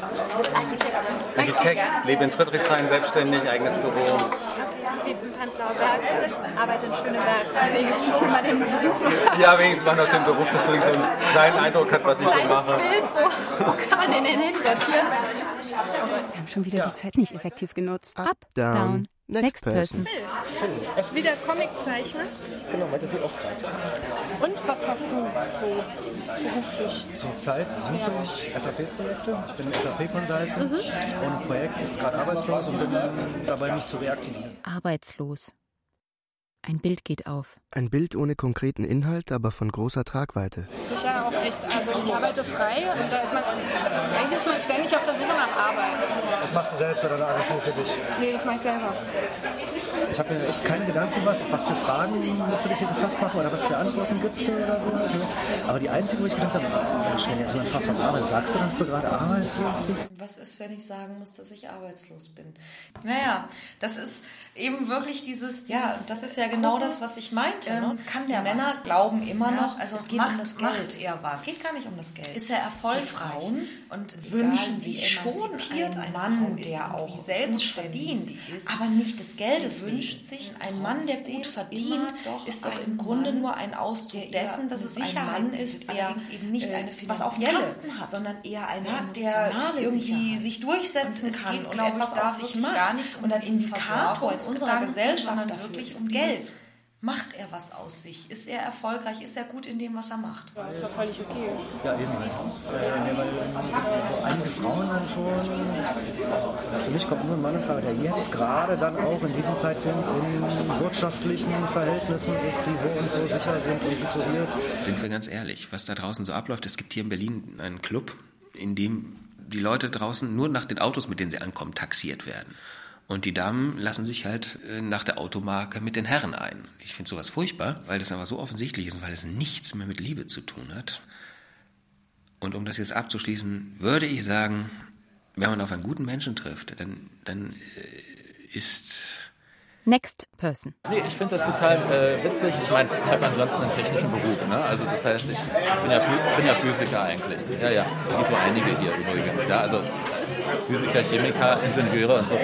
Architekt. Architekt, lebe in Friedrichshain, selbstständig, eigenes Büro. Ich lebe in Prenzlauer Berg, arbeite in Schöneberg. Wenigstens hier mal den Beruf. Ja, wenigstens mal noch den Beruf, dass du so einen kleinen Eindruck hat, was ich so mache. Bild, so. Wo kann man den denn hinsortieren? Wir haben schon wieder die Zeit nicht effektiv genutzt. Up, down, next person. Phil. Wieder Comiczeichner. Genau, meinte sie auch gerade. Und was machst du so beruflich? Zurzeit suche ich SAP-Projekte. Ich bin SAP-Consultant Mhm. ohne Projekt, jetzt gerade arbeitslos und bin dabei, mich zu reaktivieren. Arbeitslos. Ein Bild geht auf. Ein Bild ohne konkreten Inhalt, aber von großer Tragweite. Ja auch echt, also ich arbeite frei und da ist man, eigentlich ist man ständig auf der Suche nach Arbeit. Das machst du selbst oder eine Agentur für dich? Nee, das mache ich selber. Ich habe mir echt keine Gedanken gemacht, was für Fragen musst du dich hier gefasst machen oder was für Antworten gibst du oder so. ne? Aber die einzige, wo ich gedacht habe, oh Mensch, wenn jetzt jemand fragt, was arbeitet, sagst du, dass du gerade arbeitslos bist? Was ist, wenn ich sagen muss, dass ich arbeitslos bin? Naja, das ist eben wirklich dieses, ja, dieses das ist ja genau Gucken, das, was ich meinte. ähm, ne? kann die der Männer was? glauben immer Ja, noch, also es geht geht um das Geld. Geld. Er was. Es geht gar nicht um das Geld. Ist er Die erfolgreich Frauen und wünschen sich schon einen ein Mann, der auch selbst verdient, ist, aber nicht des Geldes Sie wünscht sich ein Mann, der gut verdient, doch ist doch im Grunde Mann, nur ein Ausdruck eher dessen, dass es ein Mann ist, der allerdings eben nicht äh, eine auf finanzielle, Kasten hat, sondern eher ein ja, Mann, der irgendwie Sicherheit. sich durchsetzen Und kann geht, und etwas aus sich macht. gar nicht um und ein diesen Indikator in unserer Gesellschaft sondern dafür wirklich ist um Geld. Macht er was aus sich? Ist er erfolgreich? Ist er gut in dem, was er macht? Ja, ist ja völlig okay. Ja, eben. Äh, einige Frauen dann schon, also für mich kommt nur ein Mann in Frage, der jetzt gerade dann auch in diesem Zeitpunkt in wirtschaftlichen Verhältnissen ist, die so und so sicher sind und situiert. Sind wir ganz ehrlich, was da draußen so abläuft, es gibt hier in Berlin einen Club, in dem die Leute draußen nur nach den Autos, mit denen sie ankommen, taxiert werden. Und die Damen lassen sich halt äh, nach der Automarke mit den Herren ein. Ich finde sowas furchtbar, weil das einfach so offensichtlich ist und weil es nichts mehr mit Liebe zu tun hat. Und um das jetzt abzuschließen, würde ich sagen, wenn man auf einen guten Menschen trifft, dann, dann äh, ist Next person. Nee, ich finde das total äh, witzig. Ich meine, ich habe ansonsten einen technischen Beruf. Ne? Also das heißt, ich bin ja, bin ja Physiker eigentlich. Ja, ja, wie so einige hier übrigens. Ja, also Physiker, Chemiker, Ingenieure und so.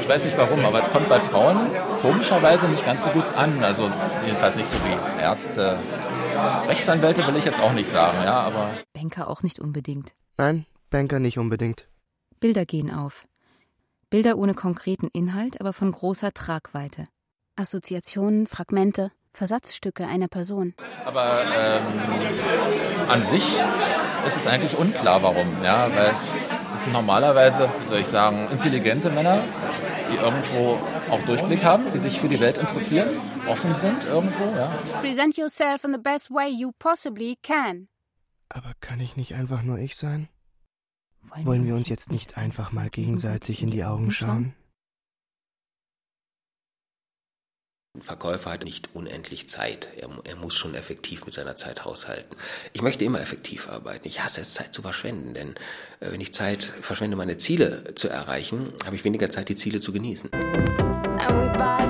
Ich weiß nicht warum, aber es kommt bei Frauen komischerweise nicht ganz so gut an. Also jedenfalls nicht so wie Ärzte. Rechtsanwälte will ich jetzt auch nicht sagen, ja, aber Banker auch nicht unbedingt. Nein, Banker nicht unbedingt. Bilder gehen auf. Bilder ohne konkreten Inhalt, aber von großer Tragweite. Assoziationen, Fragmente, Versatzstücke einer Person. Aber ähm, an sich ist es eigentlich unklar, warum. Ja, weil es sind normalerweise, wie soll ich sagen, intelligente Männer, die irgendwo auch Durchblick haben, die sich für die Welt interessieren, offen sind irgendwo. Ja. Present yourself in the best way you possibly can. Aber kann ich nicht einfach nur ich sein? Wollen wir uns jetzt nicht einfach mal gegenseitig in die Augen schauen? Ein Verkäufer hat nicht unendlich Zeit. Er, er muss schon effektiv mit seiner Zeit haushalten. Ich möchte immer effektiv arbeiten. Ich hasse es, Zeit zu verschwenden, denn äh, wenn ich Zeit verschwende, meine Ziele zu erreichen, habe ich weniger Zeit, die Ziele zu genießen. And we buy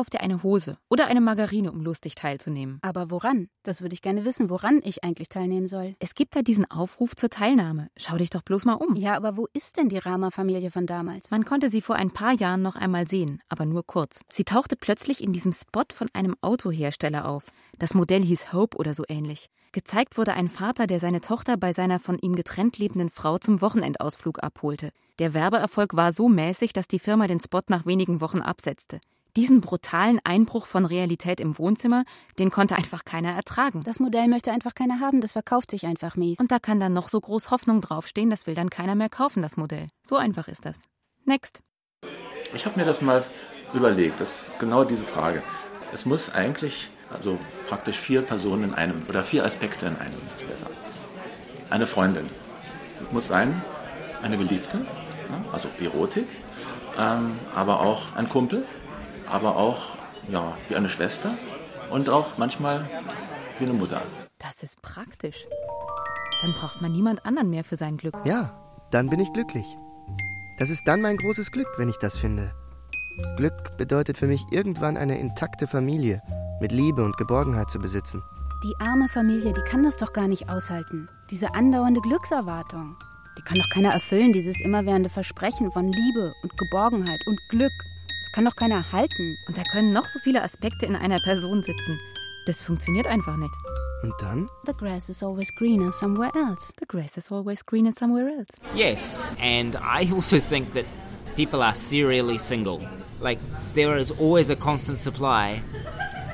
invited. Kauf dir eine Hose oder eine Margarine, um lustig teilzunehmen. Aber woran? Das würde ich gerne wissen, woran ich eigentlich teilnehmen soll. Es gibt da diesen Aufruf zur Teilnahme. Schau dich doch bloß mal um. Ja, aber wo ist denn die Rama-Familie von damals? Man konnte sie vor ein paar Jahren noch einmal sehen, aber nur kurz. Sie tauchte plötzlich in diesem Spot von einem Autohersteller auf. Das Modell hieß Hope oder so ähnlich. Gezeigt wurde ein Vater, der seine Tochter bei seiner von ihm getrennt lebenden Frau zum Wochenendausflug abholte. Der Werbeerfolg war so mäßig, dass die Firma den Spot nach wenigen Wochen absetzte. Diesen brutalen Einbruch von Realität im Wohnzimmer, den konnte einfach keiner ertragen. Das Modell möchte einfach keiner haben, das verkauft sich einfach mies. Und da kann dann noch so groß Hoffnung draufstehen, das will dann keiner mehr kaufen, das Modell. So einfach ist das. Next. Ich habe mir das mal überlegt, das ist genau diese Frage. Es muss eigentlich, also praktisch vier Personen in einem oder vier Aspekte in einem ist besser. Eine Freundin muss sein, eine Geliebte, ne, also Erotik, ähm, aber auch ein Kumpel, aber auch ja, wie eine Schwester und auch manchmal wie eine Mutter. Das ist praktisch. Dann braucht man niemand anderen mehr für sein Glück. Ja, dann bin ich glücklich. Das ist dann mein großes Glück, wenn ich das finde. Glück bedeutet für mich irgendwann eine intakte Familie mit Liebe und Geborgenheit zu besitzen. Die arme Familie, die kann das doch gar nicht aushalten. Diese andauernde Glückserwartung. Die kann doch keiner erfüllen, dieses immerwährende Versprechen von Liebe und Geborgenheit und Glück. Das kann doch keiner halten. Und da können noch so viele Aspekte in einer Person sitzen. Das funktioniert einfach nicht. Und dann? The grass is always greener somewhere else. The grass is always greener somewhere else. Yes, and I also think that people are serially single. Like, there is always a constant supply.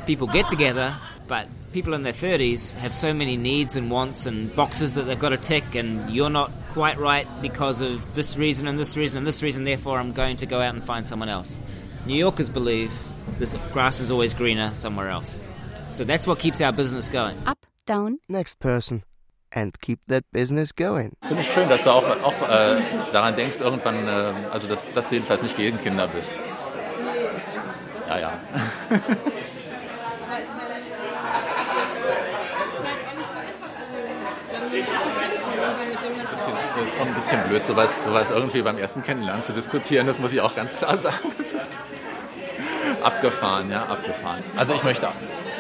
People get together, but people in their 30s have so many needs and wants and boxes that they've got to tick, and you're not quite right because of this reason and this reason and this reason, therefore I'm going to go out and find someone else. New Yorkers believe this grass is always greener somewhere else. So that's what keeps our business going. Up, down. Next person. And keep that business going. Finde ich schön, dass du auch, auch äh, daran denkst, irgendwann, äh, also dass, dass du jedenfalls nicht gegen Kinder bist. Ja, ja. auch ein bisschen blöd, sowas, sowas irgendwie beim ersten Kennenlernen zu diskutieren, das muss ich auch ganz klar sagen. Abgefahren, ja, abgefahren. Also ich möchte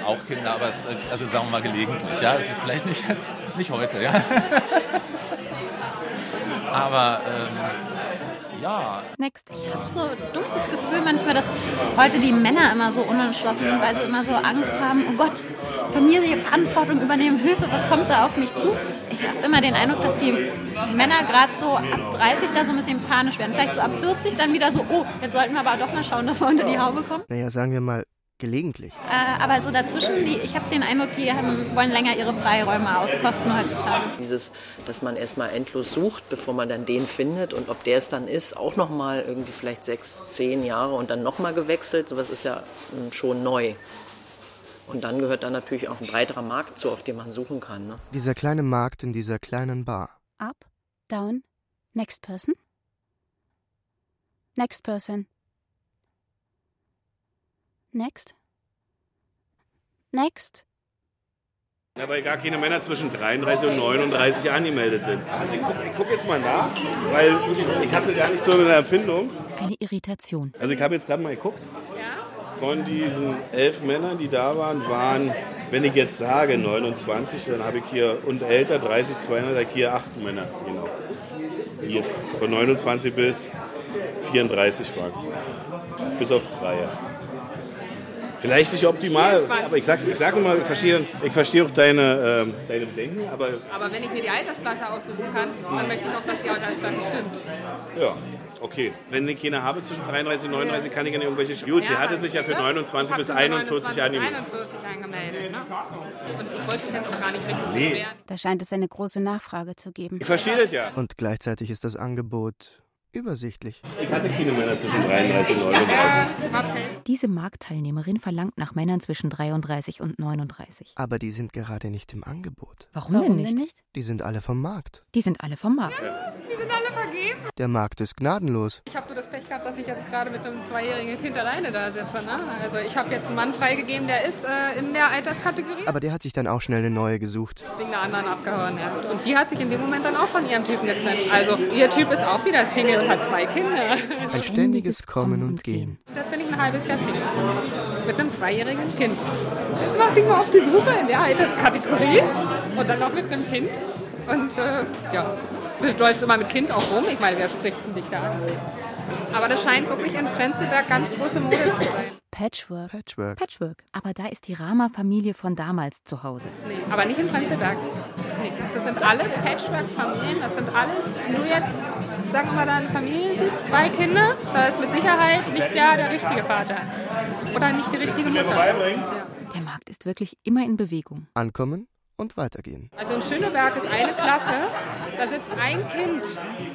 auch Kinder, aber es, also sagen wir mal gelegentlich, ja, es ist vielleicht nicht jetzt, nicht heute, ja. Aber ähm, ja. Next. Ich habe so ein dumpfes Gefühl manchmal, dass heute die Männer immer so unentschlossen sind, weil sie immer so Angst haben, oh Gott, Familie, Verantwortung übernehmen, Hilfe, was kommt da auf mich zu? Ich habe immer den Eindruck, dass die Männer gerade so ab 30 da so ein bisschen panisch werden. Vielleicht so ab 40 dann wieder so, oh, jetzt sollten wir aber doch mal schauen, dass wir unter die Haube kommen. Naja, sagen wir mal, gelegentlich. Äh, aber so dazwischen, die, ich habe den Eindruck, die haben, wollen länger ihre Freiräume auskosten heutzutage. Dieses, dass man erstmal endlos sucht, bevor man dann den findet und ob der es dann ist, auch nochmal irgendwie vielleicht sechs, zehn Jahre und dann nochmal gewechselt, sowas ist ja mm, schon neu. Und dann gehört dann natürlich auch ein breiterer Markt zu, auf dem man suchen kann. Ne? Dieser kleine Markt in dieser kleinen Bar. Up, down, next person. Next person. Next. Next. Ja, weil gar keine Männer zwischen 33 und 39 angemeldet sind. Ich gucke guck jetzt mal nach, weil ich hatte gar nicht so eine Erfindung. Eine Irritation. Also ich habe jetzt gerade mal geguckt. Von diesen elf Männern, die da waren, waren, wenn ich jetzt sage 29, dann habe ich hier und älter 30, 200, habe ich hier acht Männer. Genau. Die jetzt von 29 bis 34 waren. Bis auf drei. Ja. Vielleicht nicht optimal, aber ich sag's, ich sag immer, ich verstehe, ich verstehe auch deine, ähm, deine Bedenken, aber Aber wenn ich mir die Altersklasse aussuchen kann, dann möchte ich auch, dass die Altersklasse stimmt. ja, okay. Wenn ich keine habe zwischen 33 und 39, kann ich ja irgendwelche... Gut, sie hatte sich ja für 29 bis 41 angemeldet. 41 angemeldet. Ne? Und ich wollte mich jetzt auch gar nicht richtig Nee. beschweren. Da scheint es eine große Nachfrage zu geben. Ich verstehe das ja. Und gleichzeitig ist das Angebot übersichtlich. Ich hatte keine Männer zwischen 33 und 39. Diese Marktteilnehmerin verlangt nach Männern zwischen 33 und 39. Aber die sind gerade nicht im Angebot. Warum, denn nicht? Die sind alle vom Markt. Die sind alle vom Markt. Die sind alle vergeben. Der Markt ist gnadenlos. Ich habe nur das Pech gehabt, dass ich jetzt gerade mit einem zweijährigen Kind alleine da sitze. Ne? Also ich habe jetzt einen Mann freigegeben, der ist äh, in der Alterskategorie. Aber der hat sich dann auch schnell eine neue gesucht. Wegen der anderen abgehauen, ja. Und die hat sich in dem Moment dann auch von ihrem Typen getrennt. Also ihr Typ ist auch wieder Single und hat zwei Kinder. Ein ständiges Kommen und Gehen. Jetzt bin ich ein halbes Jahr Single. Mit einem zweijährigen Kind. Jetzt mache ich mal auf die Suche in der Alterskategorie. Und dann noch mit einem Kind. Und äh, ja, du läufst immer mit Kind auch rum. Ich meine, wer spricht denn dich da an? Aber das scheint wirklich in Prenzlberg ganz große Mode zu sein. Patchwork. Patchwork. Patchwork. Aber da ist die Rama-Familie von damals zu Hause. Nee, aber nicht in Prenzlberg. Nee, das sind alles Patchwork-Familien. Das sind alles, du jetzt, sagen wir mal, da eine Familie siehst, zwei Kinder, da ist mit Sicherheit nicht der, der richtige Vater. Oder nicht die richtige Mutter. Der Markt ist wirklich immer in Bewegung. Ankommen und weitergehen. Also in Schöneberg ist eine Klasse, da sitzt ein Kind,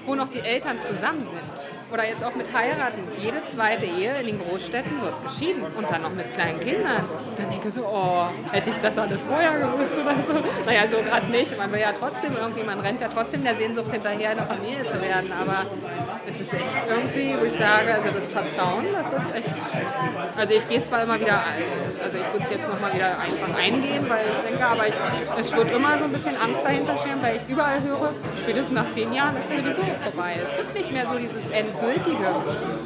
wo noch die Eltern zusammen sind. Oder jetzt auch mit heiraten. Jede zweite Ehe in den Großstädten wird geschieden. Und dann noch mit kleinen Kindern. Dann denke ich so, oh, hätte ich das alles vorher gewusst oder so. Naja, so krass nicht. Man will ja trotzdem irgendwie, man rennt ja trotzdem der Sehnsucht hinterher, eine Familie zu werden. Aber es ist echt irgendwie, wo ich sage, also das Vertrauen, das ist echt Also ich gehe zwar immer wieder, also ich würde es jetzt nochmal wieder einfach eingehen, weil ich denke, aber ich, es wird immer so ein bisschen Angst dahinter stehen, weil ich überall höre, spätestens nach zehn Jahren ist sowieso vorbei. Es gibt nicht mehr so dieses Endgültige.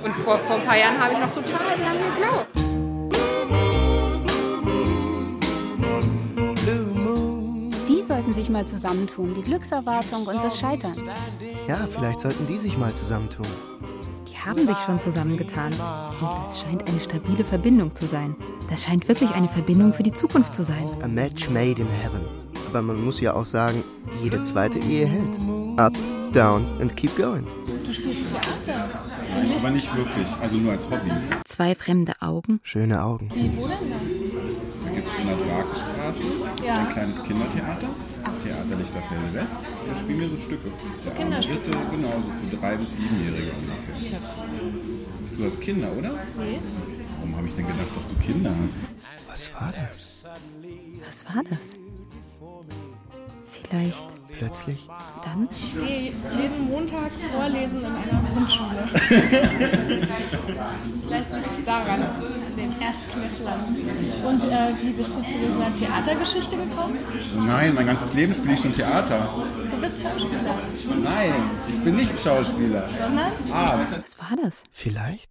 Und vor, vor ein paar Jahren habe ich noch total dran geglaubt. Die sollten sich mal zusammentun, die Glückserwartung und das Scheitern. Ja, vielleicht sollten die sich mal zusammentun. Die haben sich schon zusammengetan. Und das scheint eine stabile Verbindung zu sein. Das scheint wirklich eine Verbindung für die Zukunft zu sein. A match made in heaven. Aber man muss ja auch sagen, jede zweite Ehe hält. Up, down and keep going. Du spielst Theater. Aber nicht wirklich, also nur als Hobby. Zwei fremde Augen. Schöne Augen. Wie, wo denn da? Es gibt in der Drakenstraße Ja. ein kleines Kindertheater, Theater Lichterfelde West. Da spielen wir so Stücke. So Kinderstücke? Dritte, genau, so für drei- bis siebenjährige ungefähr. Du hast Kinder, oder? Nee. Warum habe ich denn gedacht, dass du Kinder hast? Was war das? Was war das? Vielleicht. Plötzlich? Dann? Ich gehe jeden Montag vorlesen in einer Grundschule. Vielleicht liegt es daran, an den Erstklässlern. Und äh, wie bist du zu dieser Theatergeschichte gekommen? Nein, mein ganzes Leben spiele ich schon Theater. Du bist Schauspieler. Nein, ich bin nicht Schauspieler. Sondern? Arzt. Was war das? Vielleicht?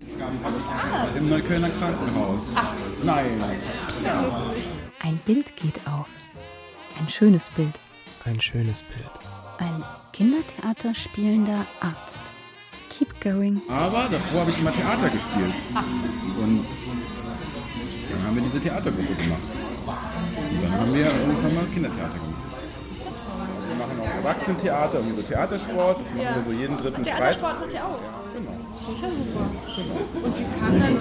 Arzt. Im Neuköllner Krankenhaus. Ach. Nein. Ja. Ein Bild geht auf. Ein schönes Bild. Ein schönes Bild. Ein Kindertheater spielender Arzt. Keep going. Aber davor habe ich immer Theater gespielt. Und dann haben wir diese Theatergruppe gemacht. Und dann haben wir irgendwann mal Kindertheater gemacht. Wir machen auch Erwachsenentheater, irgendwie so Theatersport. Das machen Ja. wir so jeden dritten Freitag. Theatersport macht ihr auch. Genau. Sicher super. Und wie kam dann,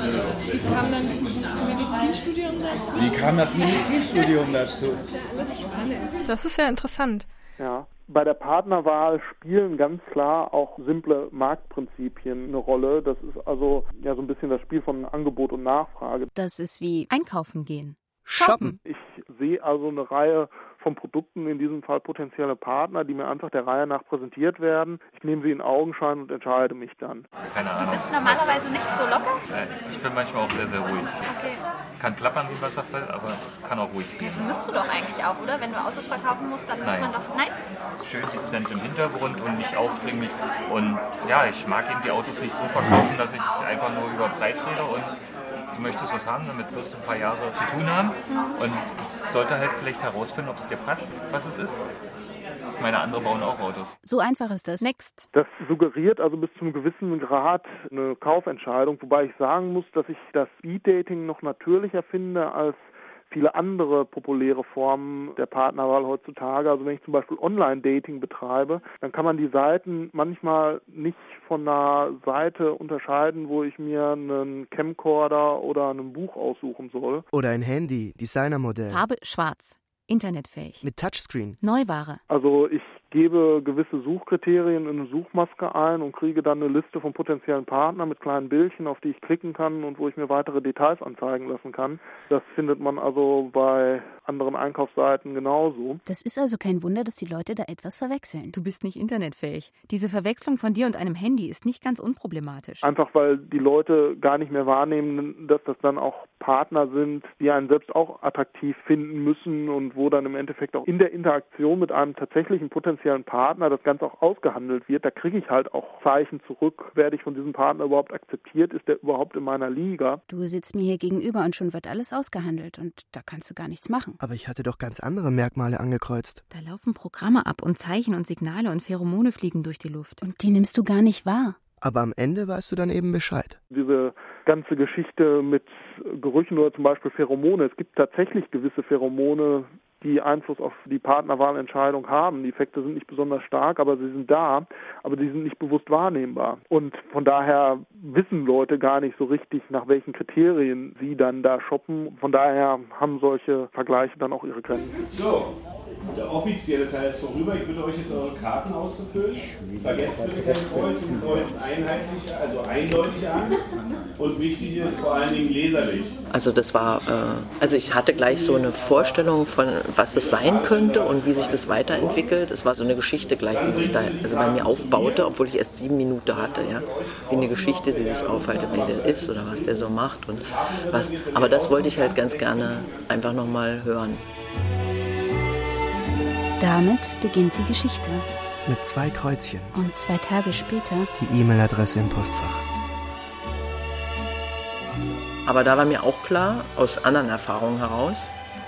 wie kam dann das Medizinstudium dazwischen? Wie kam das Medizinstudium dazu? Das ist ja alles spannend. Das ist ja interessant. Ja. Bei der Partnerwahl spielen ganz klar auch simple Marktprinzipien eine Rolle. Das ist also ja so ein bisschen das Spiel von Angebot und Nachfrage. Das ist wie einkaufen gehen. Shoppen. Ich sehe also eine Reihe von Produkten, in diesem Fall potenzielle Partner, die mir einfach der Reihe nach präsentiert werden. Ich nehme sie in Augenschein und entscheide mich dann. Keine Du Ahnung. bist normalerweise nicht so locker? Nein, ich bin manchmal auch sehr, sehr ruhig. Okay. Kann plappern wie Wasserfall, aber kann auch ruhig gehen. Müsst du doch eigentlich auch, oder? Wenn du Autos verkaufen musst, dann muss Nein. man doch. Nein? Schön dezent im Hintergrund und nicht aufdringlich. Und ja, ich mag eben die Autos nicht so verkaufen, dass ich einfach nur über Preis rede und du möchtest was haben, damit wirst du ein paar Jahre zu tun haben. Und ich sollte halt vielleicht herausfinden, ob es dir passt, was es ist. Meine anderen bauen auch Autos. So einfach ist das. Next. Das suggeriert also bis zum gewissen Grad eine Kaufentscheidung, wobei ich sagen muss, dass ich das Speed-Dating noch natürlicher finde als viele andere populäre Formen der Partnerwahl heutzutage. Also wenn ich zum Beispiel Online-Dating betreibe, dann kann man die Seiten manchmal nicht von einer Seite unterscheiden, wo ich mir einen Camcorder oder ein Buch aussuchen soll. Oder ein Handy, Designermodell. Farbe schwarz. Internetfähig. Mit Touchscreen. Neuware. Also ich gebe gewisse Suchkriterien in eine Suchmaske ein und kriege dann eine Liste von potenziellen Partnern mit kleinen Bildchen, auf die ich klicken kann und wo ich mir weitere Details anzeigen lassen kann. Das findet man also bei anderen Einkaufsseiten genauso. Das ist also kein Wunder, dass die Leute da etwas verwechseln. Du bist nicht internetfähig. Diese Verwechslung von dir und einem Handy ist nicht ganz unproblematisch. Einfach weil die Leute gar nicht mehr wahrnehmen, dass das dann auch Partner sind, die einen selbst auch attraktiv finden müssen und wo dann im Endeffekt auch in der Interaktion mit einem tatsächlichen potenziellen Partner das Ganze auch ausgehandelt wird. Da kriege ich halt auch Zeichen zurück. Werde ich von diesem Partner überhaupt akzeptiert? Ist der überhaupt in meiner Liga? Du sitzt mir hier gegenüber und schon wird alles ausgehandelt und da kannst du gar nichts machen. Aber ich hatte doch ganz andere Merkmale angekreuzt. Da laufen Programme ab und Zeichen und Signale und Pheromone fliegen durch die Luft. Und die nimmst du gar nicht wahr. Aber am Ende weißt du dann eben Bescheid. Diese ganze Geschichte mit Gerüchen oder zum Beispiel Pheromone. Es gibt tatsächlich gewisse Pheromone, die Einfluss auf die Partnerwahlentscheidung haben. Die Effekte sind nicht besonders stark, aber sie sind da, aber die sind nicht bewusst wahrnehmbar. Und von daher wissen Leute gar nicht so richtig, nach welchen Kriterien sie dann da shoppen. Von daher haben solche Vergleiche dann auch ihre Grenzen. So, der offizielle Teil ist vorüber. Ich bitte euch jetzt eure Karten auszufüllen. Vergesst bitte kein Kreuz und kreuzt einheitlich, also eindeutig an. Und wichtig ist vor allen Dingen leserlich. Also das war, äh, also ich hatte gleich so eine Vorstellung von, was es sein könnte und wie sich das weiterentwickelt. Es war so eine Geschichte gleich, die sich da also bei mir aufbaute, obwohl ich erst sieben Minuten hatte. Ja? Wie eine Geschichte, die sich aufhalte, wer der ist oder was der so macht. Und was. Aber das wollte ich halt ganz gerne einfach nochmal hören. Damit beginnt die Geschichte. Mit zwei Kreuzchen. Und zwei Tage später Die E-Mail-Adresse im Postfach. Aber da war mir auch klar, aus anderen Erfahrungen heraus,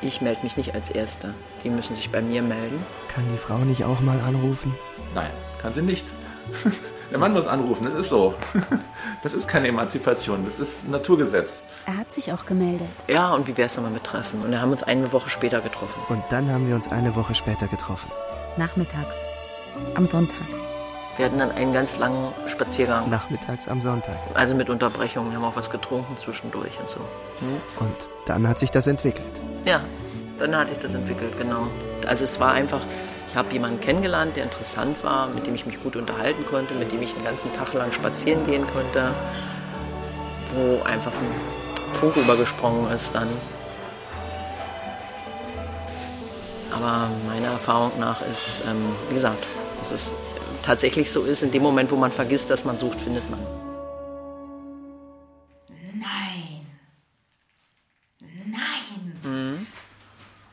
ich melde mich nicht als Erster. Die müssen sich bei mir melden. Kann die Frau nicht auch mal anrufen? Nein, kann sie nicht. Der Mann muss anrufen, das ist so. Das ist keine Emanzipation, das ist ein Naturgesetz. Er hat sich auch gemeldet. Ja, und wie wär's nochmal mit Treffen? Und wir haben uns eine Woche später getroffen. Und dann haben wir uns eine Woche später getroffen. Nachmittags. Am Sonntag. Wir hatten dann einen ganz langen Spaziergang. Nachmittags am Sonntag. Also mit Unterbrechungen. Wir haben auch was getrunken zwischendurch und so. Hm? Und dann hat sich das entwickelt. Ja, dann hatte ich das entwickelt, genau. Also es war einfach, ich habe jemanden kennengelernt, der interessant war, mit dem ich mich gut unterhalten konnte, mit dem ich den ganzen Tag lang spazieren gehen konnte, wo einfach ein Funke übergesprungen ist dann. Aber meiner Erfahrung nach ist, ähm, wie gesagt, dass es tatsächlich so ist, in dem Moment, wo man vergisst, dass man sucht, findet man. Nein. Nein. Mhm.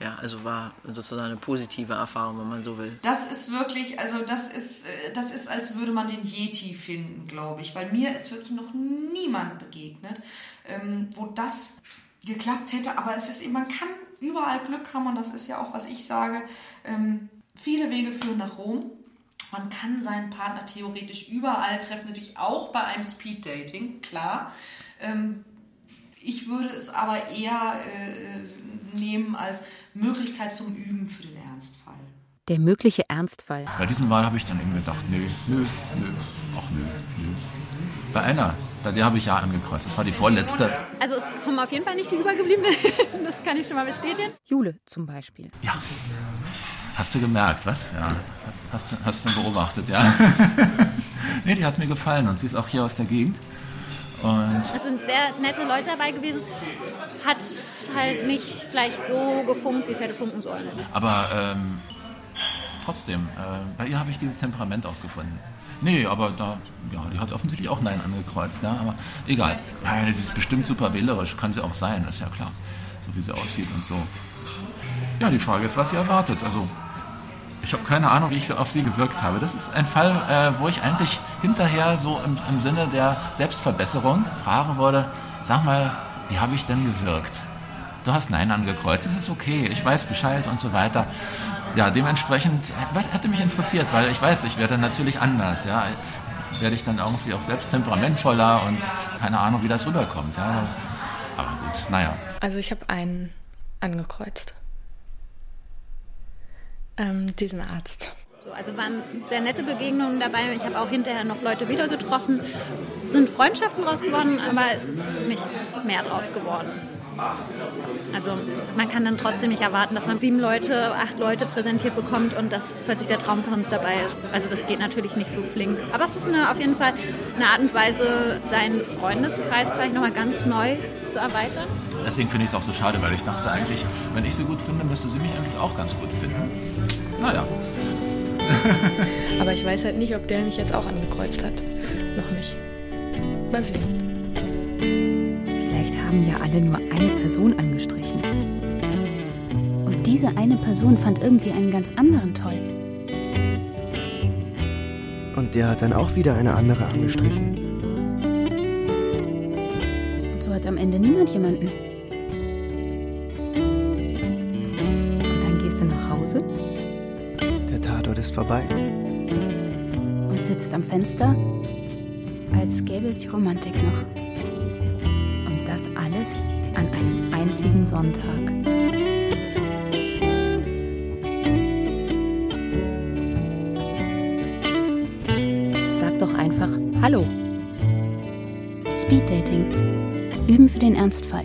Ja, also war sozusagen eine positive Erfahrung, wenn man so will. Das ist wirklich, also das ist, äh, das ist, als würde man den Yeti finden, glaube ich. Weil mir ist wirklich noch niemand begegnet, ähm, wo das geklappt hätte. Aber es ist eben, man kann überall Glück haben und das ist ja auch, was ich sage. Ähm, viele Wege führen nach Rom. Man kann seinen Partner theoretisch überall treffen, natürlich auch bei einem Speeddating, klar. Ähm, ich würde es aber eher äh, nehmen als Möglichkeit zum Üben für den Ernstfall. Der mögliche Ernstfall. Bei diesem Mal habe ich dann eben gedacht, nö, nö, nö, ach nö, nö. Bei einer, bei der habe ich ja angekreuzt. Das war die vorletzte. Also es kommen auf jeden Fall nicht die übergebliebenen. Das kann ich schon mal bestätigen. Jule zum Beispiel. Ja. Hast du gemerkt, was? Ja. Hast, hast, du- hast du beobachtet, ja. nee, die hat mir gefallen und sie ist auch hier aus der Gegend. Und Es sind sehr nette Leute dabei gewesen. Hat halt nicht vielleicht so gefunkt, wie es hätte funken sollen. Aber ähm, trotzdem, äh, bei ihr habe ich dieses Temperament auch gefunden. Nee, aber da, ja, die hat offensichtlich auch Nein angekreuzt, ja, aber egal. Nein, die ist bestimmt super wählerisch, kann sie auch sein, ist ja klar. So wie sie aussieht und so. Ja, die Frage ist, was sie erwartet. Also, ich habe keine Ahnung, wie ich auf sie gewirkt habe. Das ist ein Fall, äh, wo ich eigentlich hinterher so im, im Sinne der Selbstverbesserung fragen würde, sag mal, wie habe ich denn gewirkt? Du hast Nein angekreuzt, das ist okay, ich weiß Bescheid und so weiter. Ja, dementsprechend äh, hätte mich interessiert, weil ich weiß, ich werde natürlich anders, ja. Werde ich dann irgendwie auch selbst temperamentvoller und keine Ahnung, wie das rüberkommt, ja. Aber gut, naja. Also ich habe einen angekreuzt. Ähm, diesen Arzt. So, also waren sehr nette Begegnungen dabei. Ich habe auch hinterher noch Leute wieder getroffen. Es sind Freundschaften draus geworden, aber es ist nichts mehr draus geworden. Also man kann dann trotzdem nicht erwarten, dass man sieben Leute, acht Leute präsentiert bekommt und dass plötzlich der Traumprinz dabei ist. Also das geht natürlich nicht so flink. Aber es ist eine, auf jeden Fall eine Art und Weise, seinen Freundeskreis vielleicht nochmal ganz neu zu erweitern. Deswegen finde ich es auch so schade, weil ich dachte eigentlich, wenn ich sie gut finde, müsste sie mich eigentlich auch ganz gut finden. Naja. Aber ich weiß halt nicht, ob der mich jetzt auch angekreuzt hat. Noch nicht. Mal sehen. Haben ja alle nur eine Person angestrichen. Und diese eine Person fand irgendwie einen ganz anderen toll. Und der hat dann auch wieder eine andere angestrichen. Und so hat am Ende niemand jemanden. Und dann gehst du nach Hause Der Tatort ist vorbei. und sitzt am Fenster, als gäbe es die Romantik noch. Einzigen Sonntag. Sag doch einfach Hallo. Speeddating. Üben für den Ernstfall.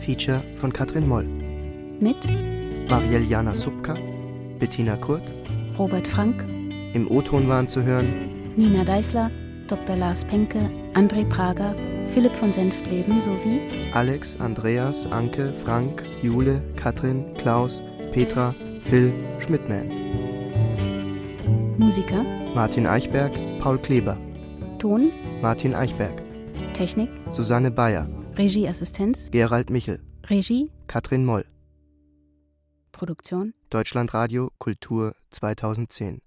Feature von Katrin Moll. Mit Marielle Jana Subka, Bettina Kurt. Robert Frank, Im O-Ton waren zu hören Nina Deißler, Dr. Lars Penke, André Prager, Philipp von Senftleben sowie Alex, Andreas, Anke, Frank, Jule, Katrin, Klaus, Petra, Phil Schmidtman. Musiker, Martin Eichberg, Paul Kleber. Ton, Martin Eichberg. Technik, Susanne Bayer. Regieassistenz, Gerald Michel. Regie, Katrin Moll. Produktion Deutschlandradio Kultur 2010